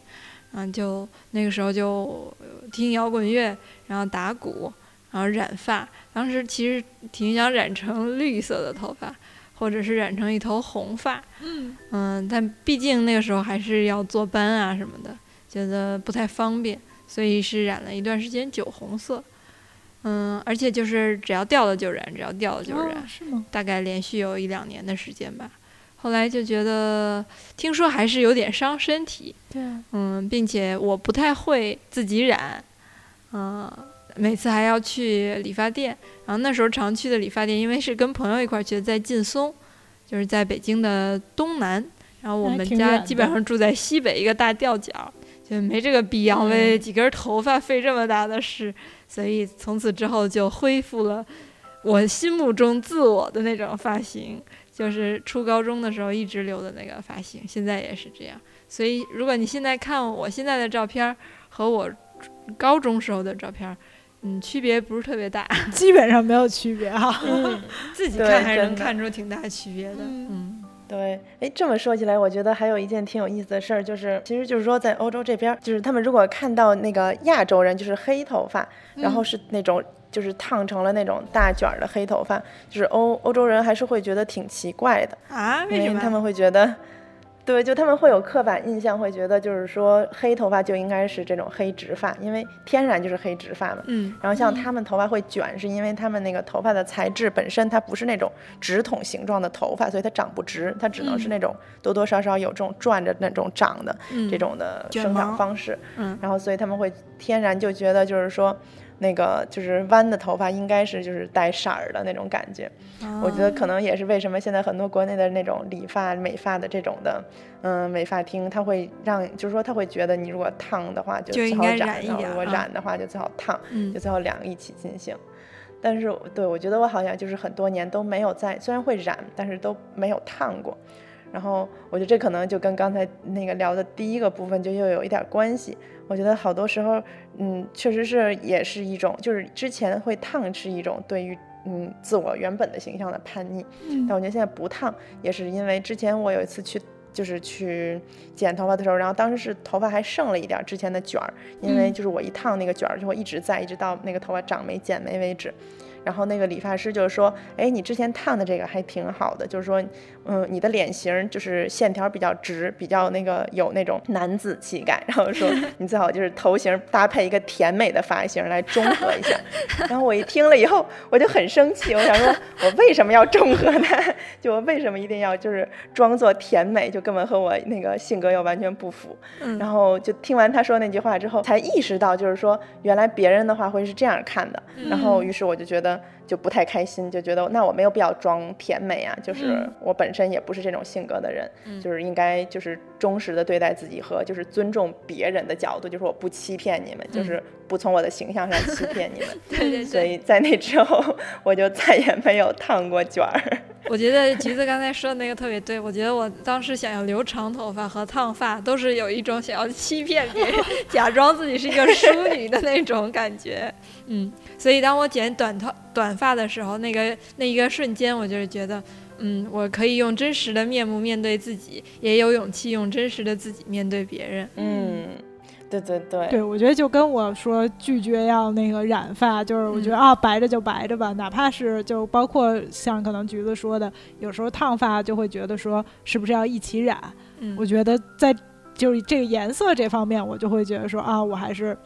嗯，就那个时候就呃听摇滚乐，然后打鼓，然后染发，当时其实挺想染成 (laughs) 绿色的头发，或者是染成一头红发，嗯嗯，但毕竟那个时候还是要坐班啊什么的，觉得不太方便，所以是染了一段时间酒红色。嗯，而且就是只要掉了就染，只要掉了就染，哦是吗？大概连续有一两年的时间吧。后来就觉得，听说还是有点伤身体，嗯，并且我不太会自己染，嗯，每次还要去理发店，然后那时候常去的理发店，因为是跟朋友一块儿去的，在劲松，就是在北京的东南，然后我们家基本上住在西北一个大吊脚，就没这个必要为嗯几根头发费这么大的事，所以从此之后就恢复了我心目中自我的那种发型。就是初高中的时候一直留的那个发型，现在也是这样。所以，如果你现在看我现在的照片和我高中时候的照片，嗯，区别不是特别大。(laughs) 基本上没有区别哈。嗯，(laughs) 自己看还是能看出挺大区别的。嗯嗯对，哎，这么说起来，我觉得还有一件挺有意思的事儿，就是其实就是说，在欧洲这边，就是他们如果看到那个亚洲人就是黑头发，然后是那种就是烫成了那种大卷儿的黑头发，就是欧欧洲人还是会觉得挺奇怪的，啊，为什么？他们会觉得。对，就他们会有刻板印象，会觉得就是说黑头发就应该是这种黑直发，因为天然就是黑直发嘛。嗯然后像他们头发会卷，是因为他们那个头发的材质本身它不是那种直筒形状的头发，所以它长不直，它只能是嗯那种多多少少有这种转着那种长的嗯这种的生长方式。嗯然后所以他们会天然就觉得就是说。那个就是弯的头发应该是就是带色儿的那种感觉，我觉得可能也是为什么现在很多国内的那种理发、美发的这种的，嗯，美发厅，它会让就是说他会觉得你如果烫的话就最好染，如果染的话就最好烫。嗯就最好两个一起进行。但是对我觉得我好像就是很多年都没有在，虽然会染，但是都没有烫过。然后我觉得这可能就跟刚才那个聊的第一个部分就又有一点关系。我觉得好多时候，嗯，确实是也是一种，就是之前会烫是一种对于嗯自我原本的形象的叛逆，嗯但我觉得现在不烫，也是因为之前我有一次去，就是去剪头发的时候，然后当时是头发还剩了一点儿之前的卷儿，因为嗯就是我一烫那个卷儿就会一直在，一直到那个头发长没剪没为止。然后那个理发师就是说，哎，你之前烫的这个还挺好的，就是说，嗯，你的脸型就是线条比较直，比较那个有那种男子气概。(laughs) 然后说 (laughs) 你最好就是头型搭配一个甜美的发型来中和一下。(laughs) 然后我一听了以后，我就很生气，我想说，我为什么要中和呢？就我为什么一定要就是装作甜美，就根本和我那个性格又完全不符。嗯然后就听完他说那句话之后，才意识到就是说，原来别人的话会是这样看的。然后于是我就觉得就不太开心，就觉得那我没有必要装甜美啊，就是嗯。我本身也不是这种性格的人，就是应该就是忠实的对待自己和就是尊重别人的角度，就是我不欺骗你们，就是不从我的形象上欺骗你们。(laughs) 对对所以在那之后，我就再也没有烫过卷儿。(laughs) 我觉得橘子刚才说的那个特别对，我觉得我当时想要留长头发和烫发，都是有一种想要欺骗别人，假装自己是一个淑女的那种感觉。嗯，所以当我剪短头短发的时候，那个那一个瞬间，我就是觉得，嗯，我可以用真实的面目面对自己，也有勇气用真实的自己面对别人。嗯。对对对，对我觉得就跟我说拒绝要那个染发，就是我觉得啊白着就白着吧，哪怕是就包括像可能橘子说的，有时候烫发就会觉得说是不是要一起染，嗯我觉得在就是这个颜色这方面，我就会觉得说啊我还是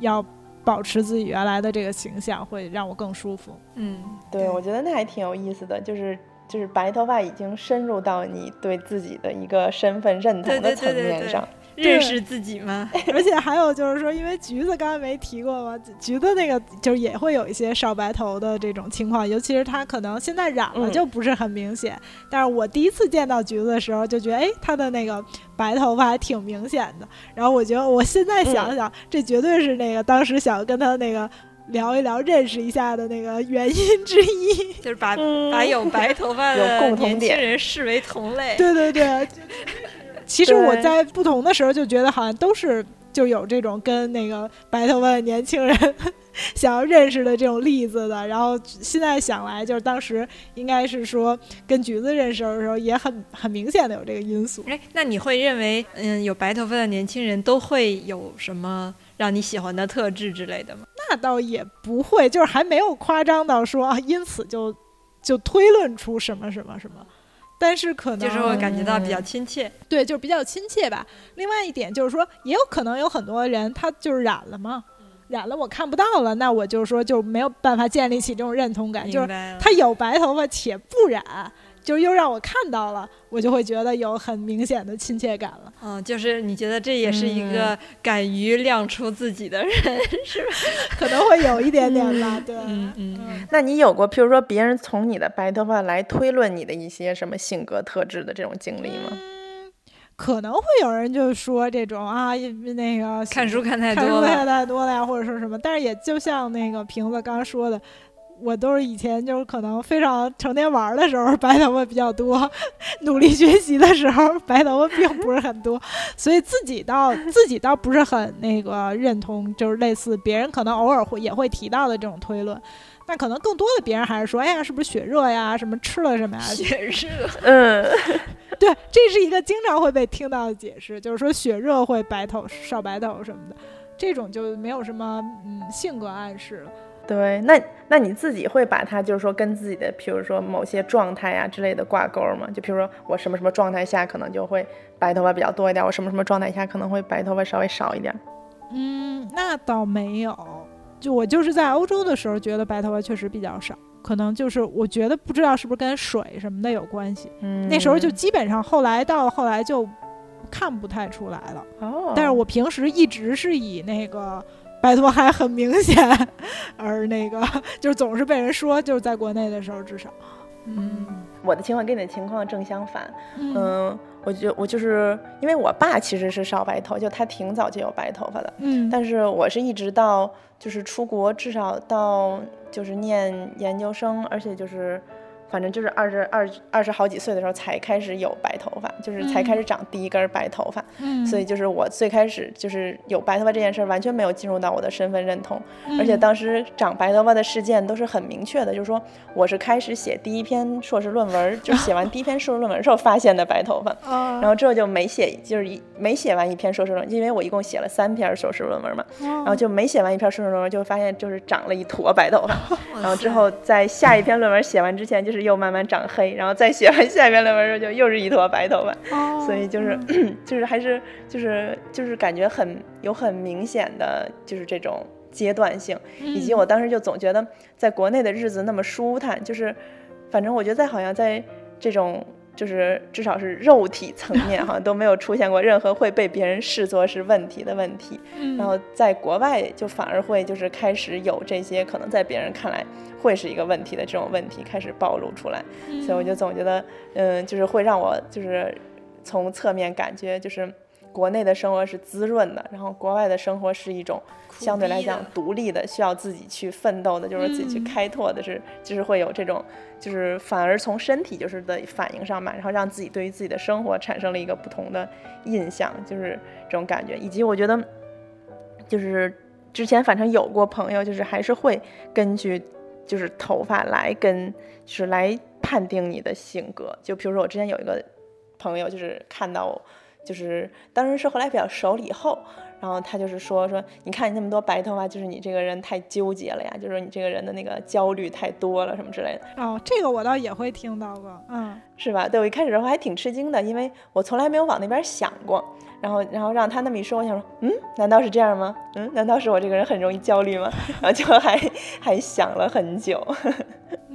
要保持自己原来的这个形象，会让我更舒服。嗯，对，我觉得那还挺有意思的，就是就是白头发已经深入到你对自己的一个身份认同的层面上。认识自己吗？(laughs) 而且还有就是说，因为橘子刚才没提过嘛，橘子那个就是也会有一些少白头的这种情况，尤其是他可能现在染了就不是很明显。但是我第一次见到橘子的时候，就觉得哎，他的那个白头发还挺明显的。然后我觉得我现在想想，这绝对是那个当时想跟他那个聊一聊、认识一下的那个原因之一，(laughs) 就是把把有白头发的年轻人视为同类。对对对。其实我在不同的时候就觉得好像都是就有这种跟那个白头发的年轻人想要认识的这种例子的，然后现在想来就是当时应该是说跟橘子认识的时候也很很明显的有这个因素。哎，那你会认为嗯有白头发的年轻人都会有什么让你喜欢的特质之类的吗？那倒也不会，就是还没有夸张到说啊，因此就就推论出什么什么什么。但是可能就是会感觉到比较亲切，对，就是比较亲切吧。另外一点就是说，也有可能有很多人他就是染了嘛，染了我看不到了，那我就说就没有办法建立起这种认同感，就是他有白头发且不染。就又让我看到了，我就会觉得有很明显的亲切感了。嗯，就是你觉得这也是一个敢于亮出自己的人，(laughs) 是吧？可能会有一点点吧。对，嗯嗯。那你有过，譬如说别人从你的白头发来推论你的一些什么性格特质的这种经历吗？可能会有人就说这种啊，那个看书看太多，看书看太多了呀，或者说什么。但是也就像那个瓶子刚刚说的。我都是以前就是可能非常成天玩的时候白头发比较多，(laughs) 努力学习的时候 (laughs) 白头发并不是很多，所以自己倒自己倒不是很那个认同，就是类似别人可能偶尔会也会提到的这种推论，那可能更多的别人还是说，哎呀，是不是血热呀？什么吃了什么呀？血热，(laughs) 嗯，对，这是一个经常会被听到的解释，就是说血热会白头少白头什么的，这种就没有什么嗯性格暗示了。对，那那你自己会把它就是说跟自己的，比如说某些状态啊之类的挂钩吗？就比如说我什么什么状态下可能就会白头发比较多一点，我什么什么状态下可能会白头发稍微少一点。嗯，那倒没有，就我就是在欧洲的时候觉得白头发确实比较少，可能就是我觉得不知道是不是跟水什么的有关系。嗯，那时候就基本上后来到后来就看不太出来了。哦，但是我平时一直是以那个。白头发还很明显，而那个就是总是被人说，就是在国内的时候至少，嗯，我的情况跟你的情况正相反，嗯，我就我就是因为我爸其实是少白头，就他挺早就有白头发的，嗯，但是我是一直到就是出国，至少到就是念研究生，而且就是。反正就是二十二二十好几岁的时候才开始有白头发，就是才开始长第一根白头发。嗯，所以就是我最开始就是有白头发这件事儿完全没有进入到我的身份认同，而且当时长白头发的事件都是很明确的，就是说我是开始写第一篇硕士论文，就写完第一篇硕士论文时候发现的白头发。然后之后就没写，就是一没写完一篇硕士论文，因为我一共写了三篇硕士论文嘛，然后就没写完一篇硕士论文，就发现就是长了一坨白头发。然后之后在下一篇论文写完之前，就是。又慢慢长黑，然后再写完下一篇论文时候，就又是一坨白头发，所以就是 (clears throat) 就是还是就是就是感觉很有很明显的就是这种阶段性，以及我当时就总觉得在国内的日子那么舒坦，就是反正我觉得在好像在这种就是至少是肉体层面好像 (laughs) 都没有出现过任何会被别人视作是问题的问题，然后在国外就反而会就是开始有这些可能在别人看来。会是一个问题的这种问题开始暴露出来，所以我就总觉得，嗯，就是会让我就是从侧面感觉就是国内的生活是滋润的，然后国外的生活是一种相对来讲独立的，需要自己去奋斗的，就是自己去开拓的，是就是会有这种，就是反而从身体就是的反应上嘛，然后让自己对于自己的生活产生了一个不同的印象，就是这种感觉。以及我觉得，就是之前反正有过朋友，就是还是会根据就是头发来跟就是来判定你的性格。就比如说我之前有一个朋友，就是看到。就是当时是后来比较熟了以后，然后他就是说说，你看你那么多白头发，就是你这个人太纠结了呀，就是你这个人的那个焦虑太多了什么之类的。哦，这个我倒也会听到过，嗯，是吧？对我一开始的话还挺吃惊的，因为我从来没有往那边想过。然后然后让他那么一说，我想说，嗯，难道是这样吗？嗯，难道是我这个人很容易焦虑吗？(laughs) 然后就还还想了很久。(laughs)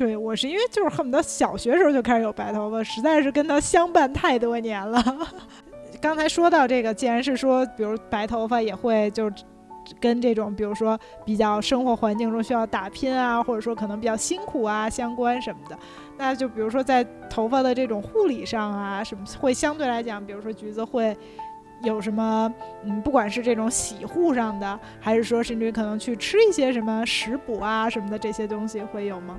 对我是因为就是恨不得小学时候就开始有白头发，实在是跟他相伴太多年了。(laughs) 刚才说到这个，既然是说，比如白头发也会就跟这种，比如说比较生活环境中需要打拼啊，或者说可能比较辛苦啊相关什么的，那就比如说在头发的这种护理上啊，什么会相对来讲，比如说橘子会有什么，嗯，不管是这种洗护上的，还是说甚至于可能去吃一些什么食补啊什么的这些东西会有吗？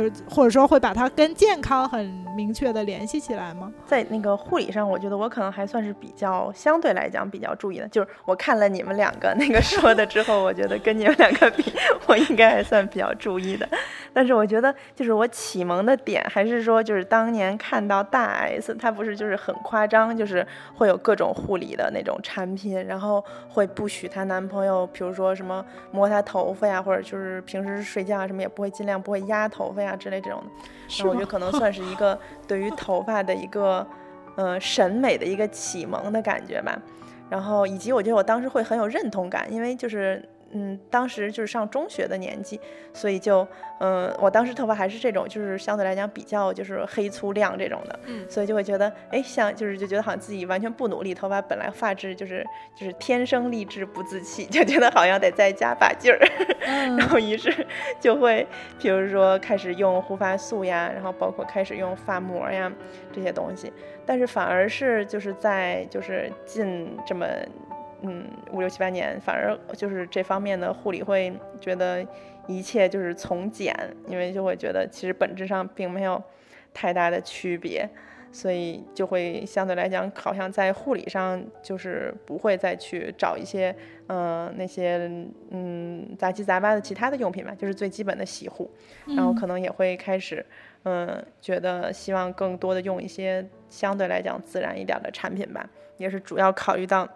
就是或者说会把它跟健康很明确的联系起来吗？在那个护理上，我觉得我可能还算是比较相对来讲比较注意的。就是我看了你们两个那个说的之后，我觉得跟你们两个比，(laughs) 我应该还算比较注意的。但是我觉得，就是我启蒙的点还是说，就是当年看到大 S，她不是就是很夸张，就是会有各种护理的那种产品，然后会不许她男朋友，比如说什么摸她头发呀，或者就是平时睡觉啊什么也不会尽量不会压头发。呀之类这种的，那我觉得可能算是一个 (laughs) 对于头发的一个，呃，审美的一个启蒙的感觉吧。然后以及我觉得我当时会很有认同感，因为就是。嗯，当时就是上中学的年纪，所以就，嗯，我当时头发还是这种，就是相对来讲比较就是黑粗亮这种的，嗯，所以就会觉得，哎，像就是就觉得好像自己完全不努力，头发本来发质就是就是天生丽质不自弃，就觉得好像得再加把劲儿，(laughs) 然后于是就会，比如说开始用护发素呀，然后包括开始用发膜呀这些东西，但是反而是就是在就是近这么。嗯，五六七八年，反而就是这方面的护理会觉得一切就是从简，因为就会觉得其实本质上并没有太大的区别，所以就会相对来讲，好像在护理上就是不会再去找一些嗯那些嗯杂七杂八的其他的用品吧，就是最基本的洗护，然后可能也会开始嗯觉得希望更多的用一些相对来讲自然一点的产品吧，也是主要考虑到。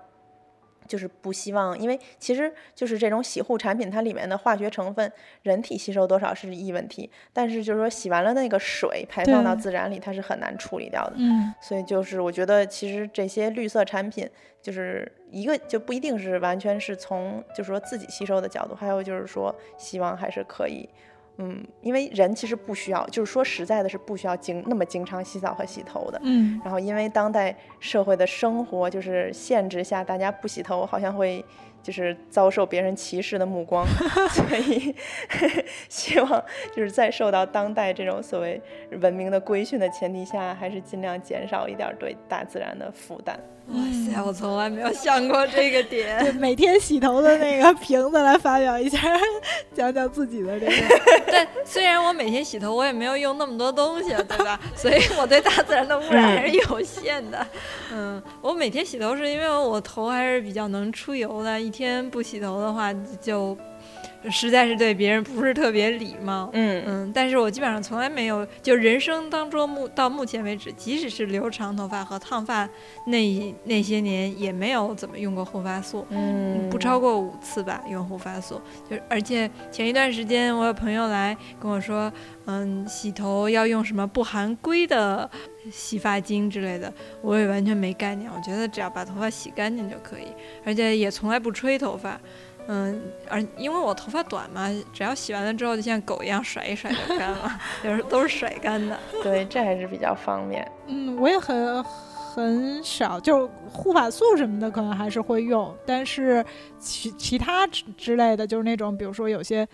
就是不希望，因为其实就是这种洗护产品，它里面的化学成分，人体吸收多少是一问题，但是就是说洗完了那个水排放到自然里，它是很难处理掉的。嗯，所以就是我觉得其实这些绿色产品，就是一个就不一定是完全是从就是说自己吸收的角度，还有就是说希望还是可以。嗯，因为人其实不需要，就是说实在的，是不需要经那么经常洗澡和洗头的。嗯，然后因为当代社会的生活就是限制下，大家不洗头好像会。就是遭受别人歧视的目光，(laughs) 所以 (laughs) 希望就是在受到当代这种所谓文明的规训的前提下，还是尽量减少一点对大自然的负担。哇塞，我从来没有想过这个点。(laughs) 每天洗头的那个瓶子来发表一下，讲讲自己的这个。(laughs) 对，虽然我每天洗头，我也没有用那么多东西，对吧？所以我对大自然的污染还是有限的。嗯，我每天洗头是因为我头还是比较能出油的。一天不洗头的话，就实在是对别人不是特别礼貌。嗯嗯，但是我基本上从来没有，就人生当中目到目前为止，即使是留长头发和烫发那那些年，也没有怎么用过护发素。嗯，不超过五次吧，用护发素。就而且前一段时间，我有朋友来跟我说，嗯，洗头要用什么不含硅的洗发精之类的，我也完全没概念。我觉得只要把头发洗干净就可以。而且也从来不吹头发，嗯，而因为我头发短嘛，只要洗完了之后就像狗一样甩一甩就干了，(laughs) 就是都是甩干的。对，这还是比较方便。嗯，我也很很少，就护发素什么的可能还是会用，但是其其他之之类的就是那种，比如说有些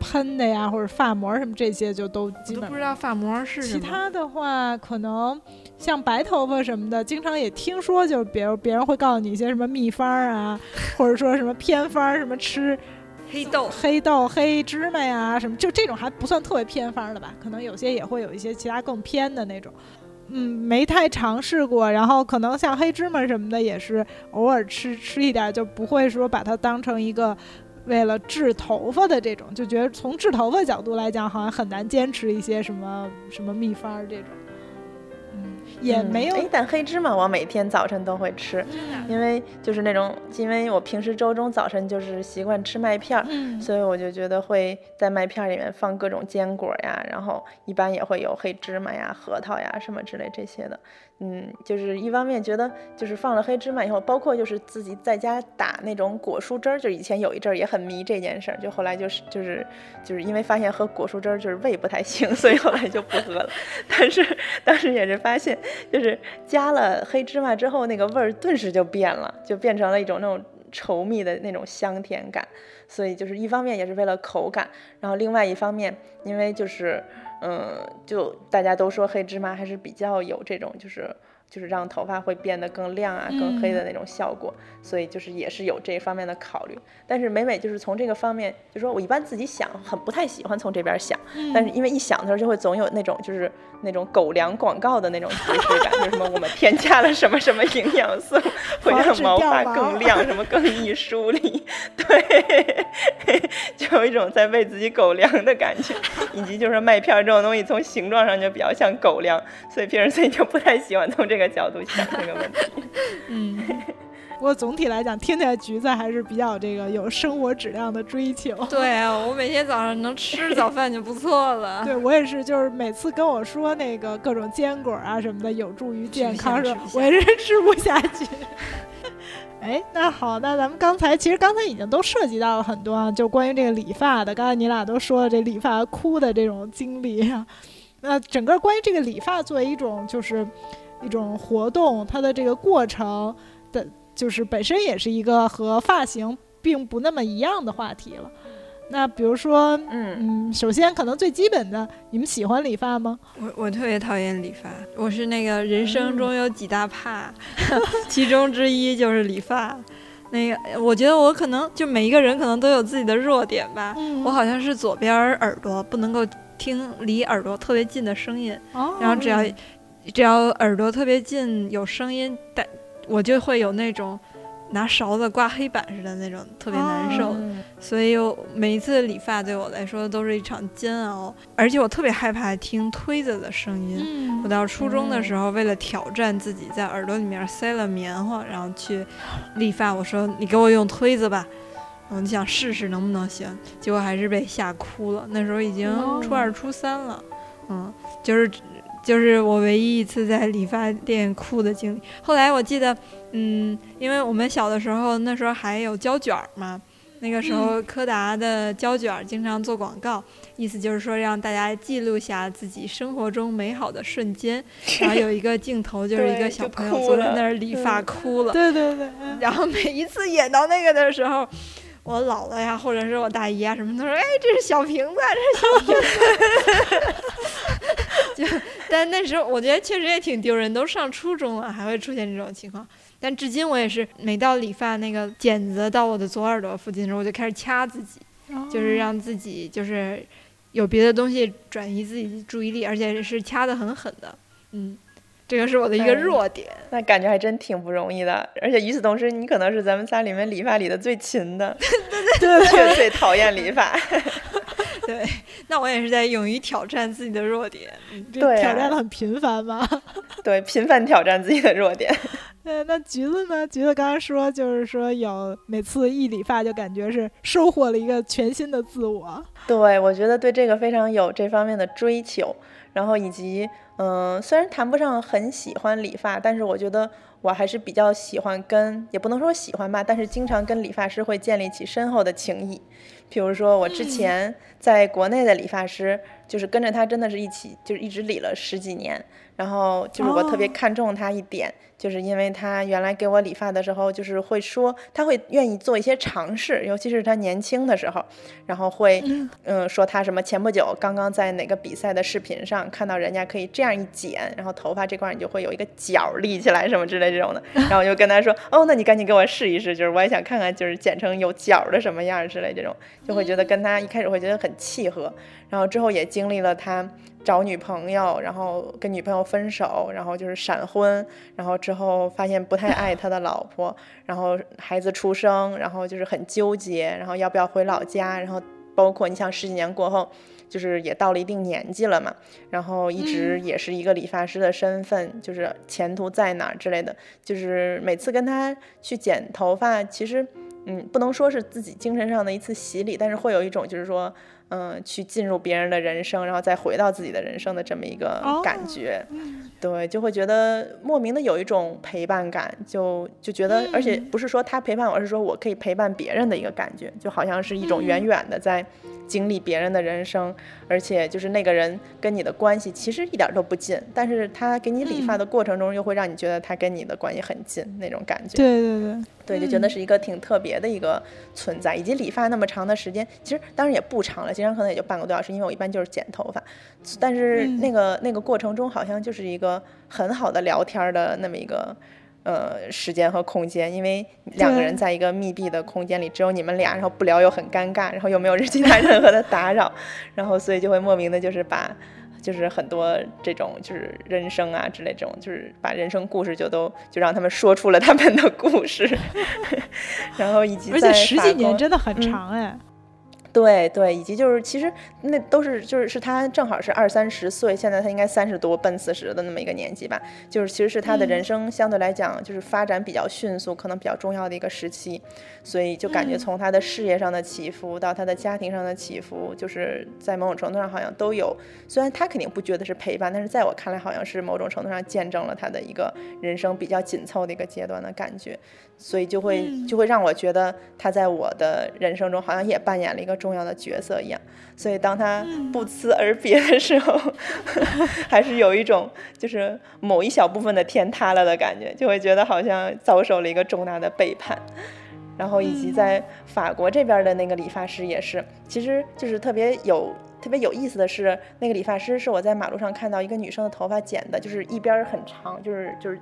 喷的呀，或者发膜什么这些就都基本不知道发膜是什其。他的话，可能像白头发什么的，经常也听说，就是别人别人会告诉你一些什么秘方啊，(laughs) 或者说什么偏方，什么吃黑豆，黑豆、黑芝麻呀，什么就这种还不算特别偏方的吧？可能有些也会有一些其他更偏的那种。嗯，没太尝试过，然后可能像黑芝麻什么的，也是偶尔吃吃一点，就不会说把它当成一个为了治头发的这种，就觉得从治头发角度来讲，好像很难坚持一些什么什么秘方这种。嗯，也没有哎，但黑芝麻我每天早晨都会吃，因为就是那种，因为我平时周中早晨就是习惯吃麦片儿，嗯所以我就觉得会在麦片儿里面放各种坚果呀，然后一般也会有黑芝麻呀、核桃呀什么之类这些的。嗯，就是一方面觉得就是放了黑芝麻以后，包括就是自己在家打那种果蔬汁儿，就以前有一阵儿也很迷这件事儿，就后来就是就是就是因为发现喝果蔬汁儿就是胃不太行，(laughs) 所以后来就不喝了。但是当时也是发现，就是加了黑芝麻之后，那个味儿顿时就变了，就变成了一种那种稠密的那种香甜感。所以就是一方面也是为了口感，然后另外一方面，因为就是，嗯，就大家都说黑芝麻还是比较有这种就是就是让头发会变得更亮啊、更黑的那种效果，所以就是也是有这方面的考虑。但是每每就是从这个方面，就说我一般自己想很不太喜欢从这边想，但是因为一想的时候就会总有那种就是那种狗粮广告的那种即视感，就是什么我们添加了什么什么营养素，(laughs) 会让毛发更亮，什么更易梳理，对，(laughs) 就有一种在喂自己狗粮的感觉，以及就是麦片儿这种东西从形状上就比较像狗粮，所以平时所以就不太喜欢从这个角度想这个问题。嗯，不过总体来讲，听起来橘子还是比较这个有生活质量的追求。对啊，我每天早上能吃早饭就不错了。对我也是，就是每次跟我说那个各种坚果啊什么的有助于健康时候吃不，下我也是吃不下去。(laughs) 哎，那好，那咱们刚才其实刚才已经都涉及到了很多啊，就关于这个理发的。刚才你俩都说了这理发哭的这种经历啊，那整个关于这个理发作为一种就是一种活动，它的这个过程的，就是本身也是一个和发型并不那么一样的话题了。那比如说，嗯，嗯，首先可能最基本的，你们喜欢理发吗？我我特别讨厌理发，我是那个人生中有几大怕，(laughs) 其中之一就是理发。那个，我觉得我可能就每一个人可能都有自己的弱点吧。嗯我好像是左边耳朵不能够听离耳朵特别近的声音，哦，然后只要只要耳朵特别近有声音，但我就会有那种拿勺子刮黑板似的那种特别难受。嗯所以每一次理发对我来说都是一场煎熬，而且我特别害怕听推子的声音。嗯我到初中的时候，为了挑战自己，在耳朵里面塞了棉花，然后去理发。我说：“你给我用推子吧。”我就想试试能不能行，结果还是被吓哭了。那时候已经初二、初三了，嗯，就是就是我唯一一次在理发店哭的经历。后来我记得，嗯，因为我们小的时候那时候还有胶卷儿嘛，那个时候柯达的胶卷儿经常做广告，意思就是说让大家记录下自己生活中美好的瞬间。然后有一个镜头就是一个小朋友坐在那儿理发哭了，对对对，嗯然后每一次演到那个的时候。我姥姥呀，或者是我大姨啊，什么都说：“哎，这是小瓶子，这是小瓶子。” (laughs) 就，但那时候我觉得确实也挺丢人，都上初中了，还会出现这种情况。但至今我也是，每到理发那个剪子到我的左耳朵附近的时候，我就开始掐自己，就是让自己就是有别的东西转移自己的注意力，而且是掐得很狠的。嗯，这个是我的一个哎弱点。那感觉还真挺不容易的，而且与此同时，你可能是咱们仨里面理发理的最勤的，(laughs) 对却最讨厌理发。(laughs) 对，那我也是在勇于挑战自己的弱点。这对啊挑战的很频繁嘛。(laughs) 对，频繁挑战自己的弱点。(laughs) 对，那橘子呢？橘子刚刚说，就是说有每次一理发就感觉是收获了一个全新的自我。对，我觉得对这个非常有这方面的追求，然后以及嗯，虽然谈不上很喜欢理发，但是我觉得我还是比较喜欢跟，也不能说喜欢吧，但是经常跟理发师会建立起深厚的情谊。比如说我之前在国内的理发师，就是跟着他真的是一起，就是一直理了十几年。然后就是我特别看重他一点，就是因为他原来给我理发的时候，就是会说他会愿意做一些尝试，尤其是他年轻的时候，然后会嗯说他什么前不久刚刚在哪个比赛的视频上看到人家可以这样一剪，然后头发这块你就会有一个角立起来什么之类这种的，(laughs) 然后我就跟他说哦，那你赶紧给我试一试，就是我也想看看就是剪成有角的什么样之类这种，就会觉得跟他一开始会觉得很契合，然后之后也经历了他。找女朋友，然后跟女朋友分手，然后就是闪婚，然后之后发现不太爱他的老婆，然后孩子出生，然后就是很纠结，然后要不要回老家，然后包括你像十几年过后，就是也到了一定年纪了嘛，然后一直也是一个理发师的身份，就是前途在哪之类的，就是每次跟他去剪头发，其实嗯不能说是自己精神上的一次洗礼，但是会有一种就是说。嗯，去进入别人的人生，然后再回到自己的人生的这么一个感觉，对，就会觉得莫名的有一种陪伴感，就就觉得，而且不是说他陪伴我，而是说我可以陪伴别人的一个感觉，就好像是一种远远的在。经历别人的人生，而且就是那个人跟你的关系其实一点都不近，但是他给你理发的过程中，又会让你觉得他跟你的关系很近那种感觉。对对对，对，就觉得是一个挺特别的一个存在。以及理发那么长的时间，其实当然也不长了，经常可能也就半个多小时，因为我一般就是剪头发。但是那个那个过程中，好像就是一个很好的聊天的那么一个。呃，时间和空间，因为两个人在一个密闭的空间里，只有你们俩，然后不聊又很尴尬，然后又没有其他 (laughs) 任何的打扰，然后所以就会莫名的，就是把，就是很多这种就是人生啊之类这种，就是把人生故事就都就让他们说出了他们的故事，(laughs) 然后以及而且十几年真的很长哎。对对，以及就是其实那都是就是是他正好是二三十岁，现在他应该三十多奔四十的那么一个年纪吧，就是其实是他的人生相对来讲就是发展比较迅速，可能比较重要的一个时期，所以就感觉从他的事业上的起伏到他的家庭上的起伏，就是在某种程度上好像都有，虽然他肯定不觉得是陪伴，但是在我看来好像是某种程度上见证了他的一个人生比较紧凑的一个阶段的感觉。所以就会就会让我觉得他在我的人生中好像也扮演了一个重要的角色一样。所以当他不辞而别的时候，(laughs) 还是有一种就是某一小部分的天塌了的感觉，就会觉得好像遭受了一个重大的背叛。然后以及在法国这边的那个理发师也是，其实就是特别有特别有意思的是，那个理发师是我在马路上看到一个女生的头发剪的，就是一边很长，就是就是。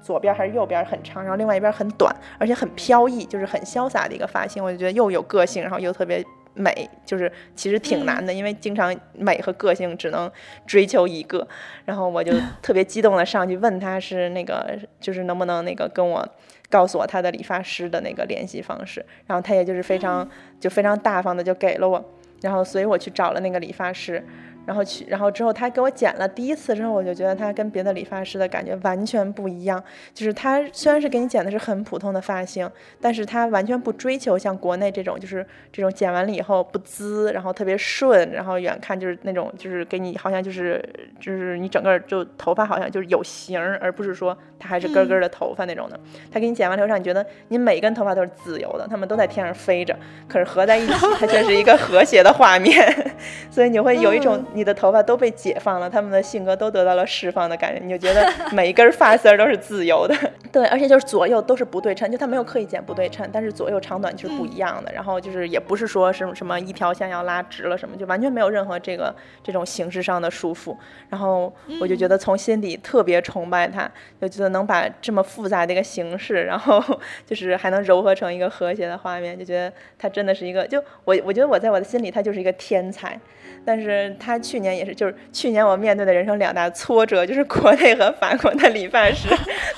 左边还是右边很长，然后另外一边很短，而且很飘逸，就是很潇洒的一个发型。我就觉得又有个性，然后又特别美，就是其实挺难的，因为经常美和个性只能追求一个。然后我就特别激动的上去问他是那个，就是能不能那个跟我告诉我他的理发师的那个联系方式。然后他也就是非常就非常大方的就给了我，然后所以我去找了那个理发师。然后去，然后之后他给我剪了第一次之后，我就觉得他跟别的理发师的感觉完全不一样。就是他虽然是给你剪的是很普通的发型，但是他完全不追求像国内这种，就是这种剪完了以后不滋，然后特别顺，然后远看就是那种就是给你好像就是就是你整个就头发好像就是有型，而不是说他还是根根的头发那种的。他给你剪完之后，让你觉得你每根头发都是自由的，他们都在天上飞着，可是合在一起，它却是一个和谐的画面。(laughs) 所以你会有一种。你的头发都被解放了，他们的性格都得到了释放的感觉，你就觉得 (laughs) 每一根发丝都是自由的。(laughs) 对，而且就是左右都是不对称，就他没有刻意剪不对称，但是左右长短就是不一样的。然后就是也不是说什么什么一条线要拉直了什么，就完全没有任何这个这种形式上的束缚。然后我就觉得从心底特别崇拜他，就觉得能把这么复杂的一个形式，然后 (laughs) 就是还能糅合成一个和谐的画面，就觉得他真的是一个，就我我觉得我在我的心里他就是一个天才。但是他去年也是，就是去年我面对的人生两大挫折，就是国内和法国的理发师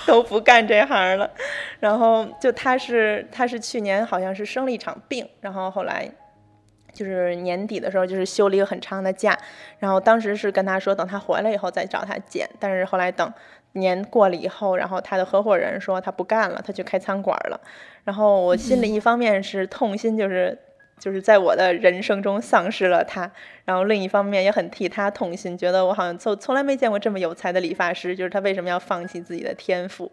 都不干这行了。然后就他是他是去年好像是生了一场病，然后后来就是年底的时候就是休了一个很长的假，然后当时是跟他说等他回来以后再找他剪，但是后来等年过了以后，然后他的合伙人说他不干了，他去开餐馆了。然后我心里一方面是痛心，就是。就是在我的人生中丧失了他，然后另一方面也很替他痛心，觉得我好像从从来没见过这么有才的理发师，就是他为什么要放弃自己的天赋，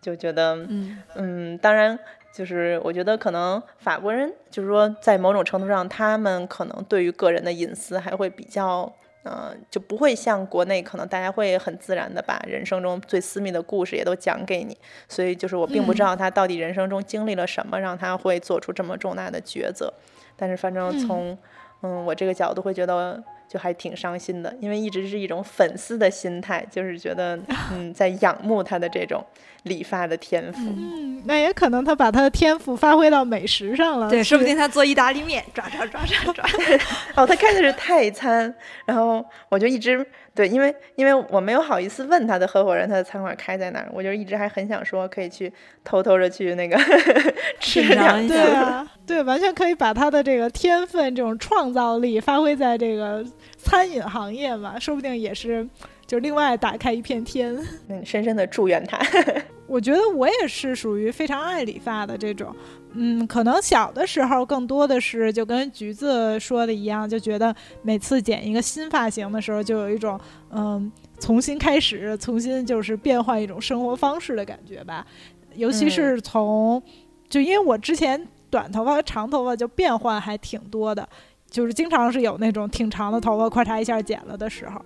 就觉得，嗯嗯，当然，就是我觉得可能法国人，就是说在某种程度上，他们可能对于个人的隐私还会比较。嗯，就不会像国内，可能大家会很自然的把人生中最私密的故事也都讲给你，所以就是我并不知道他到底人生中经历了什么，让他会做出这么重大的抉择。但是反正从嗯我这个角度会觉得就还挺伤心的，因为一直是一种粉丝的心态，就是觉得 (laughs) 嗯在仰慕他的这种理发的天赋。嗯，那也可能他把他的天赋发挥到美食上了。对，说不定他做意大利面，抓抓抓抓抓。(laughs) 哦，他开的是泰餐，然后我就一直。对，因为因为我没有好意思问他的合伙人，他的餐馆开在哪儿，我就一直还很想说可以去偷偷的去那个 (laughs) 吃两对啊，对，完全可以把他的这个天分、这种创造力发挥在这个餐饮行业嘛，说不定也是就另外打开一片天。(laughs) 嗯，深深的祝愿他。(laughs) 我觉得我也是属于非常爱理发的这种。嗯，可能小的时候更多的是就跟橘子说的一样，就觉得每次剪一个新发型的时候，就有一种嗯重新开始、重新就是变换一种生活方式的感觉吧。尤其是从就因为我之前短头发和长头发就变换还挺多的，就是经常是有那种挺长的头发，咔嚓一下剪了的时候。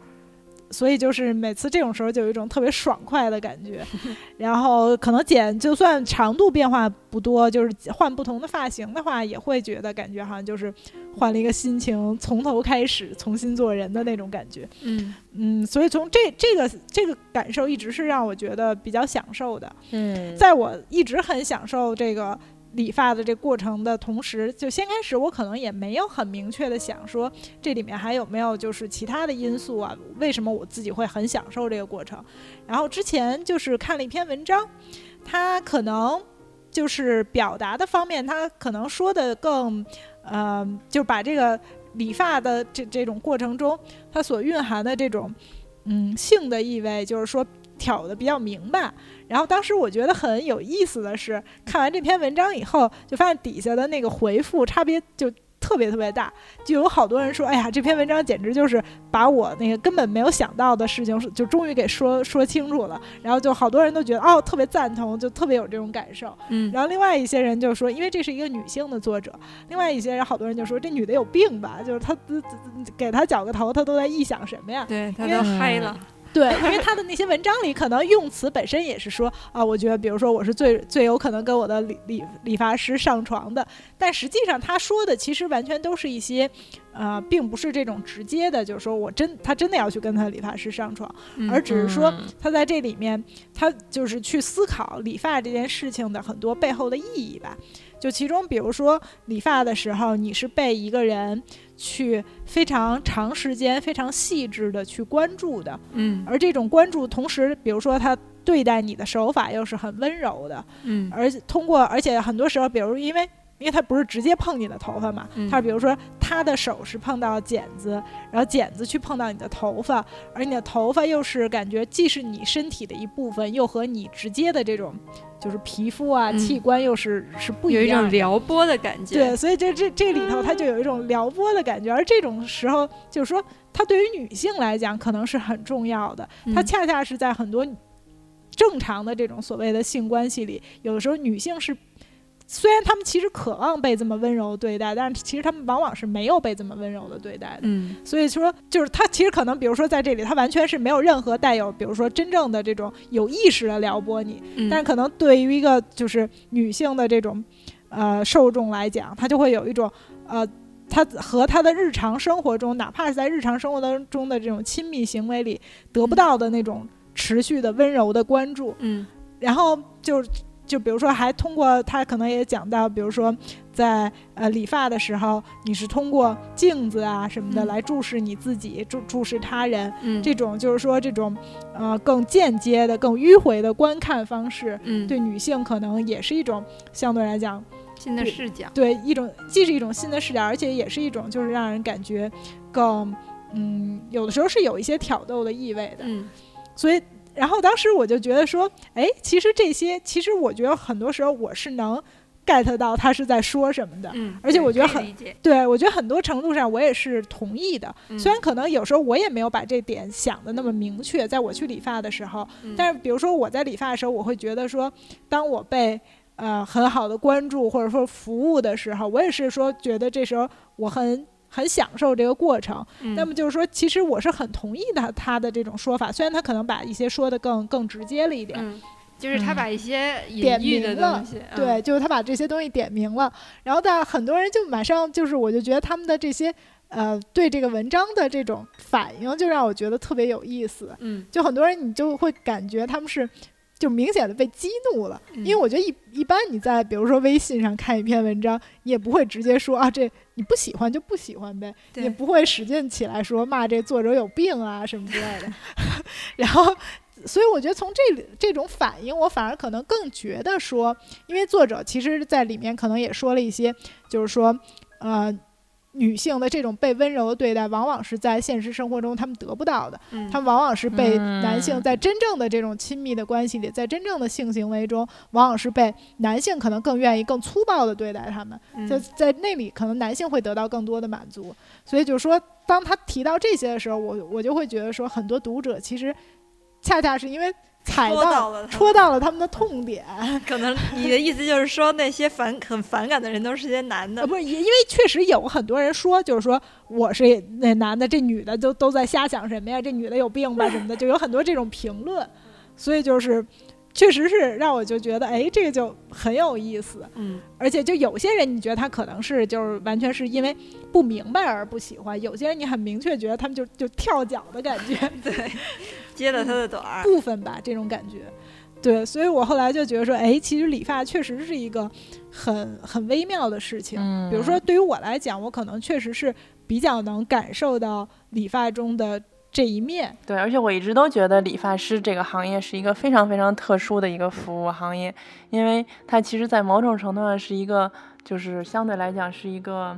所以就是每次这种时候就有一种特别爽快的感觉，(laughs) 然后可能剪就算长度变化不多，就是换不同的发型的话，也会觉得感觉好像就是换了一个心情，从头开始重新做人的那种感觉。嗯嗯，所以从这这个这个感受一直是让我觉得比较享受的。嗯，在我一直很享受这个。理发的这过程的同时，就先开始我可能也没有很明确的想说这里面还有没有就是其他的因素啊？为什么我自己会很享受这个过程？然后之前就是看了一篇文章，他可能就是表达的方面，他可能说的更，呃，就把这个理发的这这种过程中，它所蕴含的这种嗯性的意味，就是说。挑的比较明白，然后当时我觉得很有意思的是，看完这篇文章以后，就发现底下的那个回复差别就特别特别大，就有好多人说：“哎呀，这篇文章简直就是把我那个根本没有想到的事情，就终于给说说清楚了。”然后就好多人都觉得哦，特别赞同，就特别有这种感受。嗯，然后另外一些人就说，因为这是一个女性的作者，另外一些人好多人就说这女的有病吧，就是她给她绞个头，她都在臆想什么呀？对，她都嗨了。对，因为他的那些文章里，可能用词本身也是说啊，我觉得，比如说，我是最最有可能跟我的理理理发师上床的，但实际上他说的其实完全都是一些，呃，并不是这种直接的，就是说我真他真的要去跟他理发师上床，而只是说他在这里面，他就是去思考理发这件事情的很多背后的意义吧。就其中，比如说理发的时候，你是被一个人去非常长时间、非常细致的去关注的，嗯，而这种关注，同时，比如说他对待你的手法又是很温柔的，嗯，而通过，而且很多时候，比如因为。因为他不是直接碰你的头发嘛，他比如说他的手是碰到剪子，然后剪子去碰到你的头发，而你的头发又是感觉既是你身体的一部分，又和你直接的这种就是皮肤啊器官又是是不一样，有一种撩拨的感觉。对，所以这这这里头它就有一种撩拨的感觉，而这种时候就是说，它对于女性来讲可能是很重要的，它恰恰是在很多正常的这种所谓的性关系里，有的时候女性是。虽然他们其实渴望被这么温柔对待，但是其实他们往往是没有被这么温柔的对待的。嗯，所以说，就是他其实可能，比如说在这里，他完全是没有任何带有，比如说真正的这种有意识的撩拨你。嗯，但是可能对于一个就是女性的这种呃受众来讲，他就会有一种呃，他和他的日常生活中，哪怕是在日常生活当中的这种亲密行为里得不到的那种持续的温柔的关注。嗯，然后就。就比如说，还通过他可能也讲到，比如说在呃理发的时候，你是通过镜子啊什么的来注视你自己，注注视他人，嗯，这种就是说这种呃更间接的、更迂回的观看方式，嗯，对女性可能也是一种相对来讲新的视角，对一种既是一种新的视角，而且也是一种就是让人感觉更嗯有的时候是有一些挑逗的意味的，嗯，所以。然后当时我就觉得说，哎，其实这些，其实我觉得很多时候我是能 get 到他是在说什么的。嗯，而且我觉得很对，我觉得很多程度上我也是同意的。嗯虽然可能有时候我也没有把这点想的那么明确，在我去理发的时候，嗯但是比如说我在理发的时候，我会觉得说，当我被呃很好的关注或者说服务的时候，我也是说觉得这时候我很很享受这个过程。嗯那么就是说，其实我是很同意他他的这种说法，虽然他可能把一些说的更更直接了一点。嗯，就是他嗯把一些隐点喻的明了东西，嗯对，就是他把这些东西点明了，然后但很多人就马上就是，我就觉得他们的这些呃对这个文章的这种反应，就让我觉得特别有意思。嗯，就很多人你就会感觉他们是就明显的被激怒了，嗯因为我觉得一一般你在比如说微信上看一篇文章，你也不会直接说啊这你不喜欢就不喜欢呗，也不会使劲起来说骂这作者有病啊什么之类的，(laughs) 然后。所以我觉得从这里这种反应，我反而可能更觉得说，因为作者其实在里面可能也说了一些，就是说，呃，女性的这种被温柔的对待，往往是在现实生活中他们得不到的。嗯他们往往是被男性嗯在真正的这种亲密的关系里，在真正的性行为中，往往是被男性可能更愿意、更粗暴的对待他们，嗯就在那里可能男性会得到更多的满足。所以就是说，当他提到这些的时候，我我就会觉得说，很多读者其实恰恰是因为踩戳到到了戳到了他们的痛点，(laughs) 可能你的意思就是说，那些反 (laughs) 很反感的人都是些男呃，的，不是，因因为确实有很多人说，就是说我是那男的，这女的都都在瞎想什么呀？这女的有病吧什么的，就有很多这种评论，(laughs) 所以就是确实是让我就觉得，哎，这个就很有意思。嗯。而且就有些人，你觉得他可能是就是完全是因为不明白而不喜欢；有些人你很明确觉得他们就就跳脚的感觉，对，接了他的短儿，部分吧这种感觉。对，所以我后来就觉得说，哎，其实理发确实是一个很很微妙的事情。嗯比如说，对于我来讲，我可能确实是比较能感受到理发中的这一面。对，而且我一直都觉得理发师这个行业是一个非常非常特殊的一个服务行业，因为它其实，在某种程度上是一个，就是相对来讲是一个，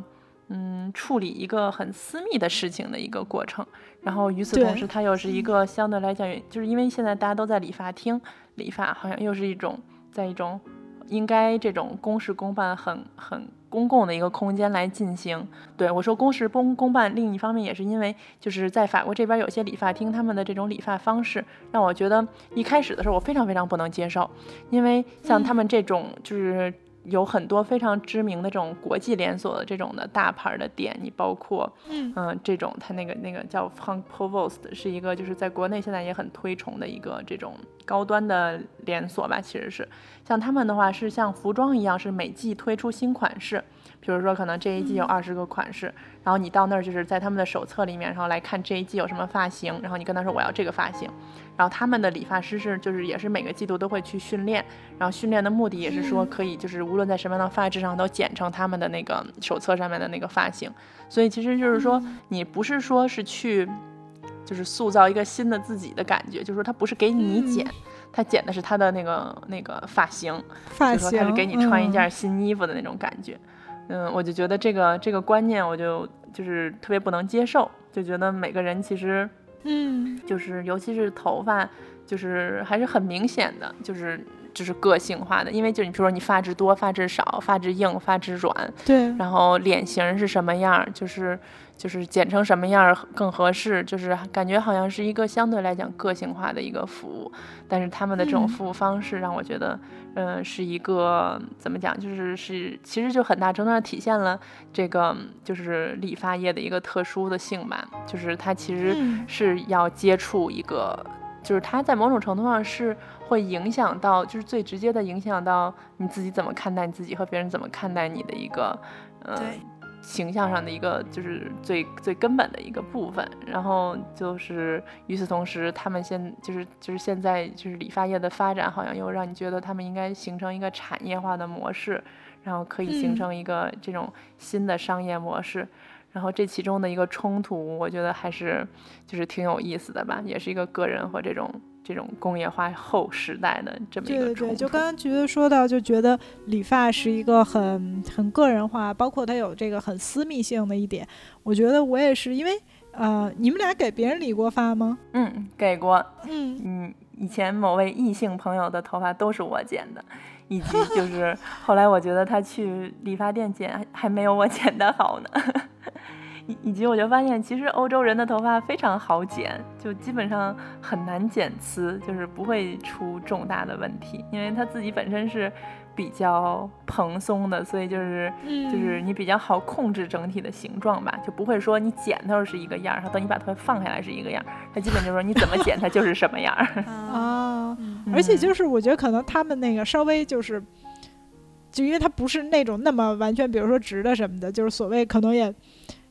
嗯，处理一个很私密的事情的一个过程。然后与此同时，它又是一个相对来讲，就是因为现在大家都在理发厅理发，好像又是一种在一种应该这种公事公办很很公共的一个空间来进行。对我说公事公公办，另一方面也是因为就是在法国这边有些理发厅，他们的这种理发方式让我觉得一开始的时候我非常非常不能接受，因为像他们这种就是。有很多非常知名的这种国际连锁的这种的大牌的店，你包括嗯嗯，这种它那个那个叫 Frank Provost，是一个就是在国内现在也很推崇的一个这种高端的连锁吧，其实是。像他们的话是像服装一样，是每季推出新款式，比如说可能这一季有二十个款式，然后你到那儿就是在他们的手册里面，然后来看这一季有什么发型，然后你跟他说我要这个发型，然后他们的理发师是就是也是每个季度都会去训练，然后训练的目的也是说可以就是无论在什么样的发质上都剪成他们的那个手册上面的那个发型，所以其实就是说你不是说是去。就是塑造一个新的自己的感觉，就是说他不是给你嗯。剪，他剪的是他的那个那个发型，发型，就说他是给你穿一嗯。件新衣服的那种感觉。嗯，我就觉得这个这个观念，我就就是特别不能接受，就觉得每个人其实嗯。就是尤其是头发，就是还是很明显的，就是就是个性化的，因为就你比如说你发质多、发质少、发质硬、发质软，对，然后脸型是什么样儿，就是就是剪成什么样儿更合适，就是感觉好像是一个相对来讲个性化的一个服务，但是他们的这种嗯。服务方式让我觉得，嗯、是一个怎么讲，就是是其实就很大程度上体现了这个就是理发业的一个特殊的性吧，就是它其实嗯是要接触一个。就是它在某种程度上是会影响到，就是最直接的影响到你自己怎么看待你自己和别人怎么看待你的一个，呃，对形象上的一个就是最最根本的一个部分。然后就是与此同时，他们现就是就是现在就是理发业的发展，好像又让你觉得他们应该形成一个产业化的模式，然后可以形嗯成一个这种新的商业模式。然后这其中的一个冲突，我觉得还是就是挺有意思的吧，也是一个个人和这种这种工业化后时代的这么一对对对，个冲突。就刚刚橘子说到，就觉得理发是一个很很个人化，包括它有这个很私密性的一点。我觉得我也是，因为呃，你们俩给别人理过发吗？嗯，给过，嗯，嗯，以前某位异性朋友的头发都是我剪的，以及就是 (laughs) 后来我觉得他去理发店剪还没有我剪的好呢。(laughs) 以以及我就发现，其实欧洲人的头发非常好剪，就基本上很难剪刺，就是不会出重大的问题，因为他自己本身是比较蓬松的，所以就是就是你比较好控制整体的形状吧，就不会说你剪的时候是一个样儿，然后等你把头发放下来是一个样儿，他基本就是说你怎么剪它就是什么样儿 (laughs) 啊。而且就是我觉得可能他们那个稍微就是，就因为它不是那种那么完全，比如说直的什么的，就是所谓可能也。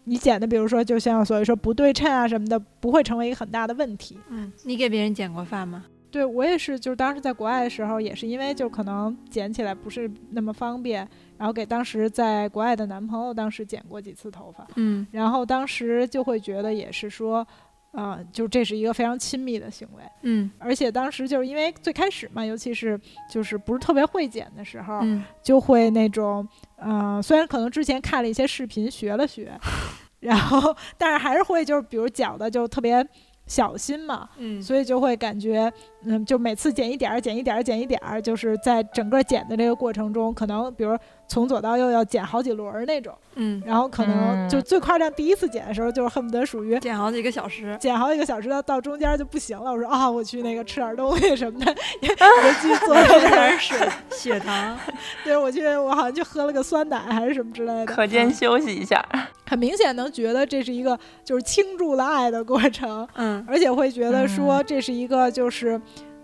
你剪的，比如说，就像所以说不对称啊什么的，不会成为一个很大的问题。嗯，你给别人剪过发吗？对我也是，就是当时在国外的时候，也是因为就可能剪起来不是那么方便，然后给当时在国外的男朋友当时剪过几次头发。嗯，然后当时就会觉得也是说，啊，就这是一个非常亲密的行为。嗯，而且当时就是因为最开始嘛，尤其是就是不是特别会剪的时候，嗯，就会那种。嗯，虽然可能之前看了一些视频学了学，(laughs) 然后但是还是会就是比如剪的就特别小心嘛，嗯，所以就会感觉嗯，就每次减一点儿，剪一点儿，剪一点儿，就是在整个减的这个过程中，可能比如。从左到右要减好几轮儿那种，嗯，然后可能就最夸张，第一次减的时候就是恨不得属于减好几个小时，减好几个小时到到中间就不行了。我说啊，我去那个吃点东西什么的，(laughs) 我去做点水血糖。(laughs) 对，我去，我好像就喝了个酸奶还是什么之类的。课间休息一下，很明显能觉得这是一个就是倾注了爱的过程，嗯，而且会觉得说这是一个就是。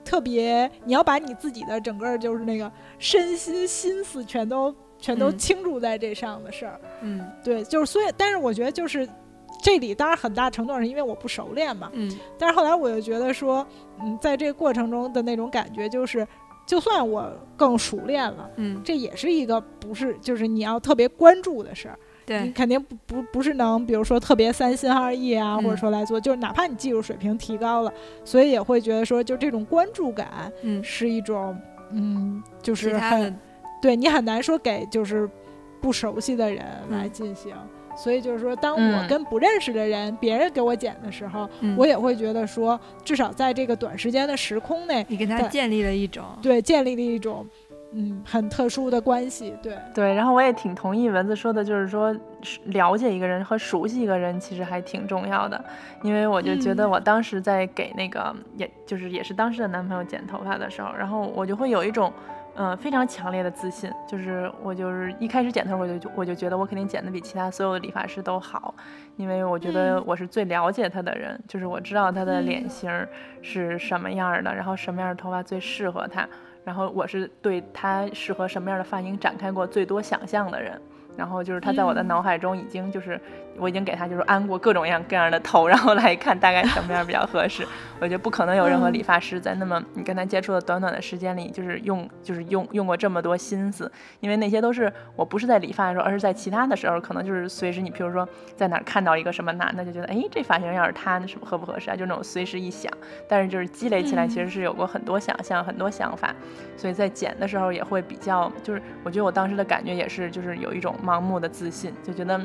特别，你要把你自己的整个就是那个身心心思全都全都倾注在这上的事儿，嗯，对，就是所以，但是我觉得就是这里当然很大程度上是因为我不熟练嘛，嗯，但是后来我又觉得说，嗯，在这个过程中的那种感觉就是，就算我更熟练了，嗯，这也是一个不是就是你要特别关注的事儿。你肯定不不不是能，比如说特别三心二意啊，或者说来做，就是哪怕你技术水平提高了，所以也会觉得说，就这种关注感，嗯，是一种，嗯，就是很，对你很难说给就是不熟悉的人来进行，所以就是说，当我跟不认识的人，别人给我剪的时候，我也会觉得说，至少在这个短时间的时空内，你跟他建立了一种，对，建立了一种。嗯，很特殊的关系，对对。然后我也挺同意蚊子说的，就是说了解一个人和熟悉一个人其实还挺重要的。因为我就觉得我当时在给那个，也就是也是当时的男朋友剪头发的时候，然后我就会有一种，嗯，非常强烈的自信，就是我就是一开始剪头我就我就觉得我肯定剪的比其他所有的理发师都好，因为我觉得我是最了解他的人，就是我知道他的脸型是什么样的，然后什么样的头发最适合他。然后我是对他适合什么样的发型展开过最多想象的人。然后就是他在我的脑海中已经就是我已经给他就是安过各种样各样的头，然后来看大概什么样比较合适。(laughs) 我觉得不可能有任何理发师在那么你跟他接触的短短的时间里，就是用就是用用过这么多心思，因为那些都是我不是在理发的时候，而是在其他的时候，可能就是随时你比如说在哪儿看到一个什么男的，就觉得哎这发型要是他那什么合不合适啊？就那种随时一想，但是就是积累起来其实是有过很多想象很多想法，所以在剪的时候也会比较就是我觉得我当时的感觉也是就是有一种。盲目的自信，就觉得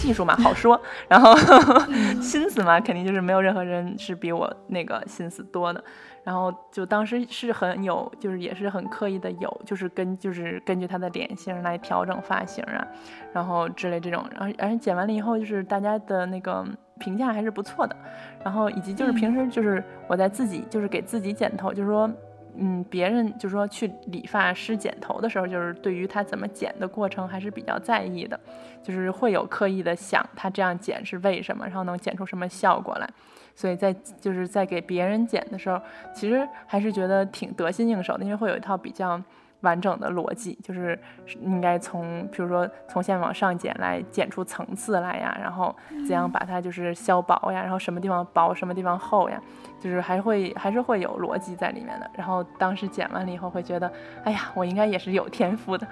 技术嘛好说，然后 (laughs) 心思嘛肯定就是没有任何人是比我那个心思多的，然后就当时是很有，就是也是很刻意的有，就是根就是根据他的脸型来调整发型啊，然后之类这种，然后而且剪完了以后，就是大家的那个评价还是不错的，然后以及就是平时就是我在自己就是给自己剪头，就是说。嗯，别人就说去理发师剪头的时候，就是对于他怎么剪的过程还是比较在意的，就是会有刻意的想他这样剪是为什么，然后能剪出什么效果来。所以在就是在给别人剪的时候，其实还是觉得挺得心应手的，因为会有一套比较。完整的逻辑就是应该从，比如说从下往上剪来剪出层次来呀，然后怎样把它就是削薄呀，然后什么地方薄什么地方厚呀，就是还会还是会有逻辑在里面的。然后当时剪完了以后会觉得，哎呀，我应该也是有天赋的，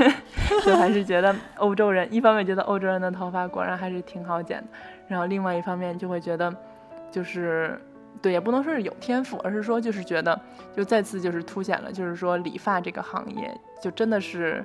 (laughs) 就还是觉得欧洲人一方面觉得欧洲人的头发果然还是挺好剪的，然后另外一方面就会觉得就是。对，也不能说是有天赋，而是说就是觉得，就再次就是凸显了，就是说理发这个行业就真的是，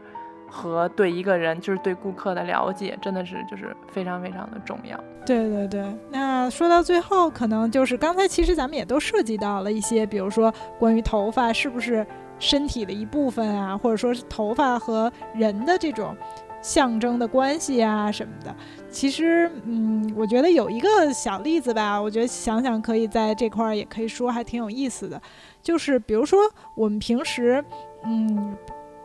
和对一个人，就是对顾客的了解，真的是就是非常非常的重要。对对对，那说到最后，可能就是刚才其实咱们也都涉及到了一些，比如说关于头发是不是身体的一部分啊，或者说是头发和人的这种象征的关系啊什么的。其实，嗯，我觉得有一个小例子吧，我觉得想想可以在这块儿也可以说，还挺有意思的。就是比如说我们平时，嗯。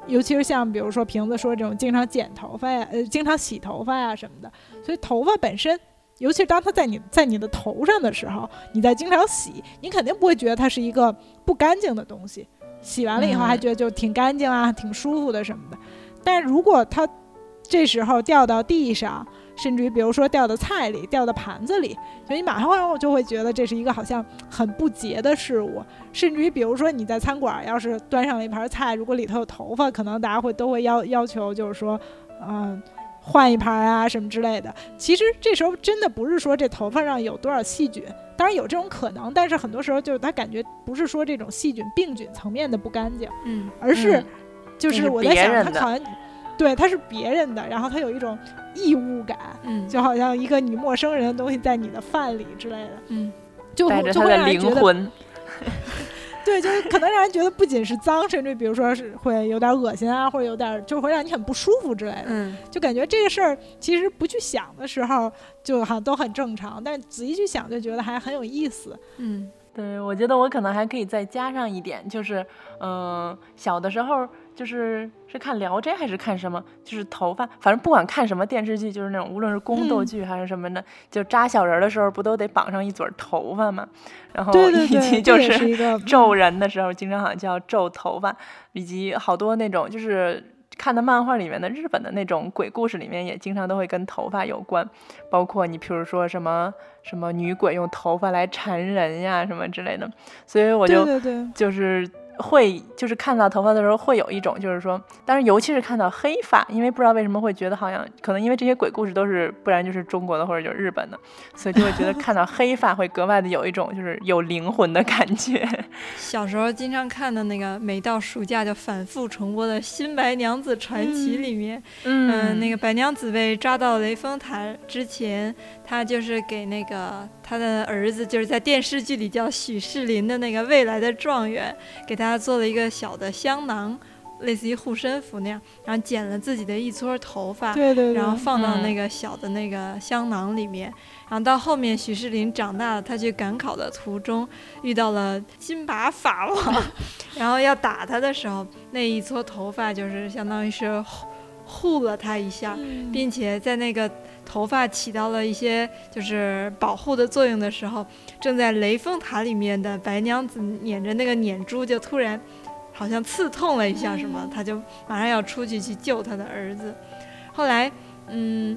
尤其是像比如说瓶子说这种经常剪头发呀，呃，经常洗头发呀什么的，所以头发本身，尤其是当它在你在你的头上的时候，你在经常洗，你肯定不会觉得它是一个不干净的东西，洗完了以后还觉得就挺干净啊，挺舒服的什么的。但如果它这时候掉到地上，甚至于，比如说掉到菜里，掉到盘子里，所以你马上就会觉得这是一个好像很不洁的事物。甚至于，比如说你在餐馆，要是端上了一盘菜，如果里头有头发，可能大家会都会要要求，就是说，嗯，换一盘啊什么之类的。其实这时候真的不是说这头发上有多少细菌，当然有这种可能，但是很多时候就是他感觉不是说这种细菌病菌层面的不干净，嗯，而是就是我在想，他好像。对，它是别人的，然后它有一种异物感，嗯，就好像一个你陌生人的东西在你的饭里之类的，嗯，就带着他的灵魂，(laughs) 对，就是可能让人觉得不仅是脏，甚至比如说是会有点恶心啊，或者有点就会让你很不舒服之类的，嗯，就感觉这个事儿其实不去想的时候就好像都很正常，但仔细去想就觉得还很有意思，嗯，对，我觉得我可能还可以再加上一点，就是嗯，小的时候。就是是看《聊斋》还是看什么？就是头发，反正不管看什么电视剧，就是那种无论是宫斗剧还是什么的，就扎小人的时候，不都得绑上一撮头发吗？然后以及就是 (laughs) 咒人的时候，经常好像叫咒头发，以及好多那种就是看的漫画里面的日本的那种鬼故事里面，也经常都会跟头发有关，包括你譬如说什么什么女鬼用头发来缠人呀什么之类的，所以我就就是。会就是看到头发的时候，会有一种就是说，但是尤其是看到黑发，因为不知道为什么会觉得好像可能因为这些鬼故事都是，不然就是中国的或者就是日本的，所以就会觉得看到黑发会格外的有一种就是有灵魂的感觉。(laughs) 小时候经常看的那个，每到暑假就反复重播的《新白娘子传奇》里面，嗯，那个白娘子被抓到雷峰塔之前，她就是给那个他的儿子，就是在电视剧里叫许世林的那个未来的状元，给他。做了一个小的香囊，类似于护身符那样，然后剪了自己的一撮头发，对对，然后放到那个小的那个香囊里面。然后到后面许世林长大了，他去赶考的途中遇到了金拔法王，(laughs) 然后要打他的时候，那一撮头发就是相当于是护了他一下，并且在那个头发起到了一些就是保护的作用的时候。正在雷峰塔里面的白娘子捻着那个捻珠，就突然好像刺痛了一下什么，她就马上要出去去救她的儿子。后来，嗯，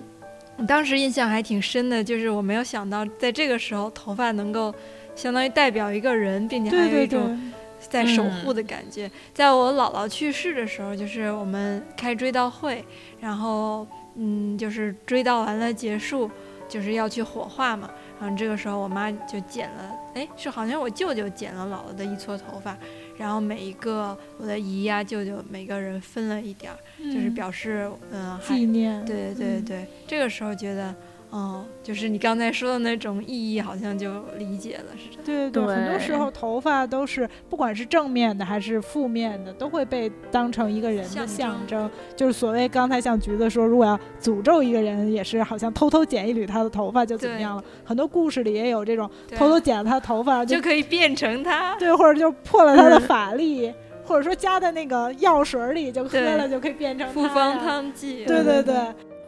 当时印象还挺深的，就是我没有想到在这个时候头发能够相当于代表一个人，并且还有一种在守护的感觉。在我姥姥去世的时候，就是我们开追悼会，然后嗯，就是追悼完了结束，就是要去火化嘛。然后这个时候，我妈就剪了，哎，是好像我舅舅剪了姥姥的一撮头发，然后每一个我的姨呀、舅舅每个人分了一点儿，就是表示嗯纪念。对对对对，这个时候觉得。哦，就是你刚才说的那种意义，好像就理解了，是这样对对对，很多时候头发都是，不管是正面的还是负面的，都会被当成一个人的象征。就是所谓刚才像橘子说，如果要诅咒一个人，也是好像偷偷剪一缕他的头发就怎么样了。很多故事里也有这种，偷偷剪了他的头发就可以变成他。对，或者就破了他的法力，(laughs) 或者说加在那个药水里就喝了就可以变成复方汤剂。对对对。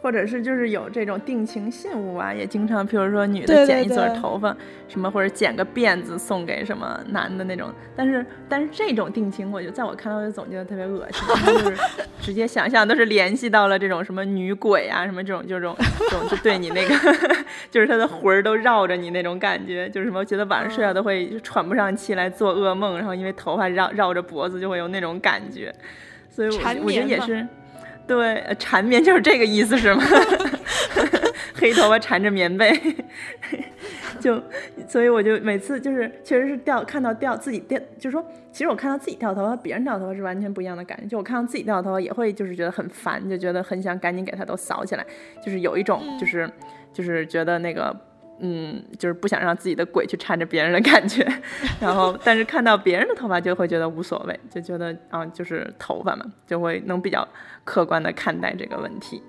或者是就是有这种定情信物啊，也经常，比如说女的剪一撮头发，什么或者剪个辫子送给什么男的那种。但是但是这种定情，我就在我看到就总觉得特别恶心，就是直接想象都是联系到了这种什么女鬼啊，什么这种就这种这种 (laughs) 就对你那个，(laughs) 就是他的魂儿都绕着你那种感觉，就是什么觉得晚上睡觉都会喘不上气来做噩梦，然后因为头发绕绕着脖子就会有那种感觉，所以我我觉得也是。对，缠绵就是这个意思，是吗？(laughs) 黑头发缠着棉被。就所以我就每次就是确实是掉看到掉自己掉，就是说其实我看到自己掉头发，别人掉头发是完全不一样的感觉。就我看到自己掉头发也会就是觉得很烦，就觉得很想赶紧给它都扫起来，就是有一种就是就是觉得那个。嗯，就是不想让自己的鬼去缠着别人的感觉，(laughs) 然后但是看到别人的头发就会觉得无所谓，就觉得啊，就是头发嘛，就会能比较客观的看待这个问题，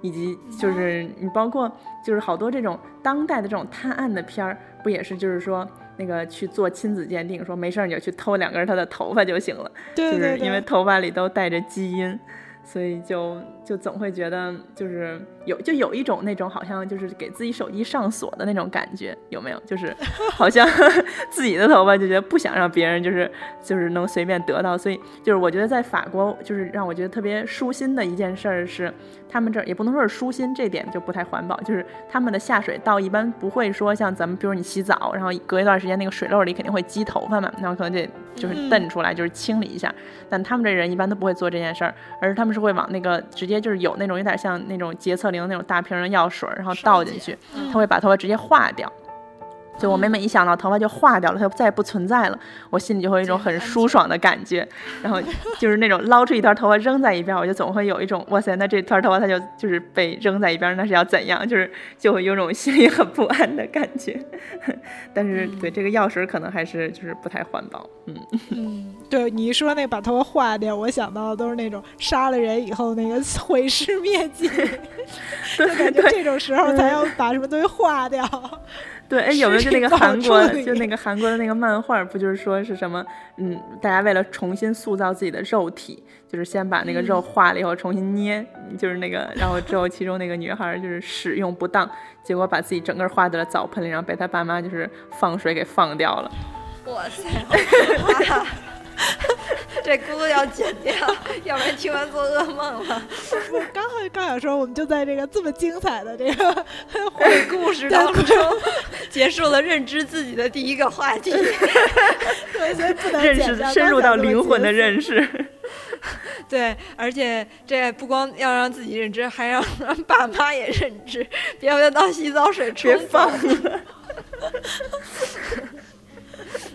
以及就是你包括就是好多这种当代的这种探案的片儿，不也是就是说那个去做亲子鉴定，说没事儿你就去偷两根他的头发就行了，就是因为头发里都带着基因。所以就就总会觉得就是有就有一种那种好像就是给自己手机上锁的那种感觉，有没有？就是好像 (laughs) 自己的头发就觉得不想让别人就是就是能随便得到，所以就是我觉得在法国就是让我觉得特别舒心的一件事儿是，他们这儿也不能说是舒心，这点就不太环保，就是他们的下水道一般不会说像咱们比如你洗澡，然后隔一段时间那个水漏里肯定会积头发嘛，然后可能得就是蹬出来就是清理一下，但他们这人一般都不会做这件事儿，而是他们。是会往那个直接就是有那种有点像那种洁厕灵那种大瓶的药水，然后倒进去，它会把头发直接化掉。就我每每一想到头发就化掉了，它就再也不存在了，我心里就会有一种很舒爽的感觉。(laughs) 然后就是那种捞出一团头发扔在一边，我就总会有一种哇塞，那这团头发它就就是被扔在一边，那是要怎样？就是就会有种心里很不安的感觉。(laughs) 但是对这个药水可能还是就是不太环保。嗯嗯，对你一说那把头发化掉，我想到的都是那种杀了人以后那个毁尸灭迹，(laughs) 就感觉这种时候才要把什么东西化掉。对，哎，有没有就那个韩国，就那个韩国的那个漫画，不就是说是什么？嗯，大家为了重新塑造自己的肉体，就是先把那个肉化了以后重新捏，就是那个，然后之后其中那个女孩就是使用不当，结果把自己整个化在了澡盆里，然后被她爸妈就是放水给放掉了。哇塞！(laughs) 这咕噜要剪掉，要不然听完做噩梦了。我，刚好刚想说，我们就在这个这么精彩的这个 (laughs) 鬼故事当中，结束了认知自己的第一个话题。对，所以不能认识深入到灵魂的认识。对，而且这不光要让自己认知，还要让爸妈也认知，别回头当洗澡水冲放了。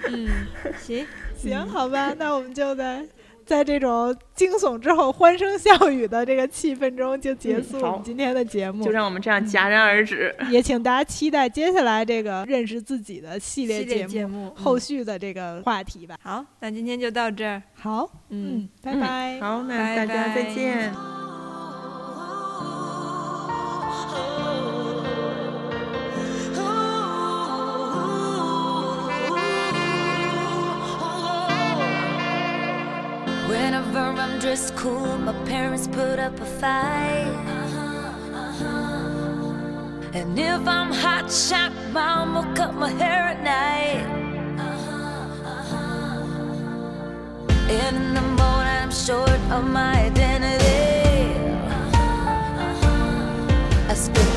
嗯，行。行，好吧，那我们就在在这种惊悚之后欢声笑语的这个气氛中就结束我们今天的节目，就让我们这样戛然而止。也请大家期待接下来这个认识自己的系列节目后续的这个话题吧。好，那今天就到这儿。好，嗯，拜拜。好，那大家再见。Whenever I'm dressed cool, my parents put up a fight. Uh -huh, uh -huh. And if I'm hot shot, will cut my hair at night. Uh -huh, In the morning, I'm short of my identity. I still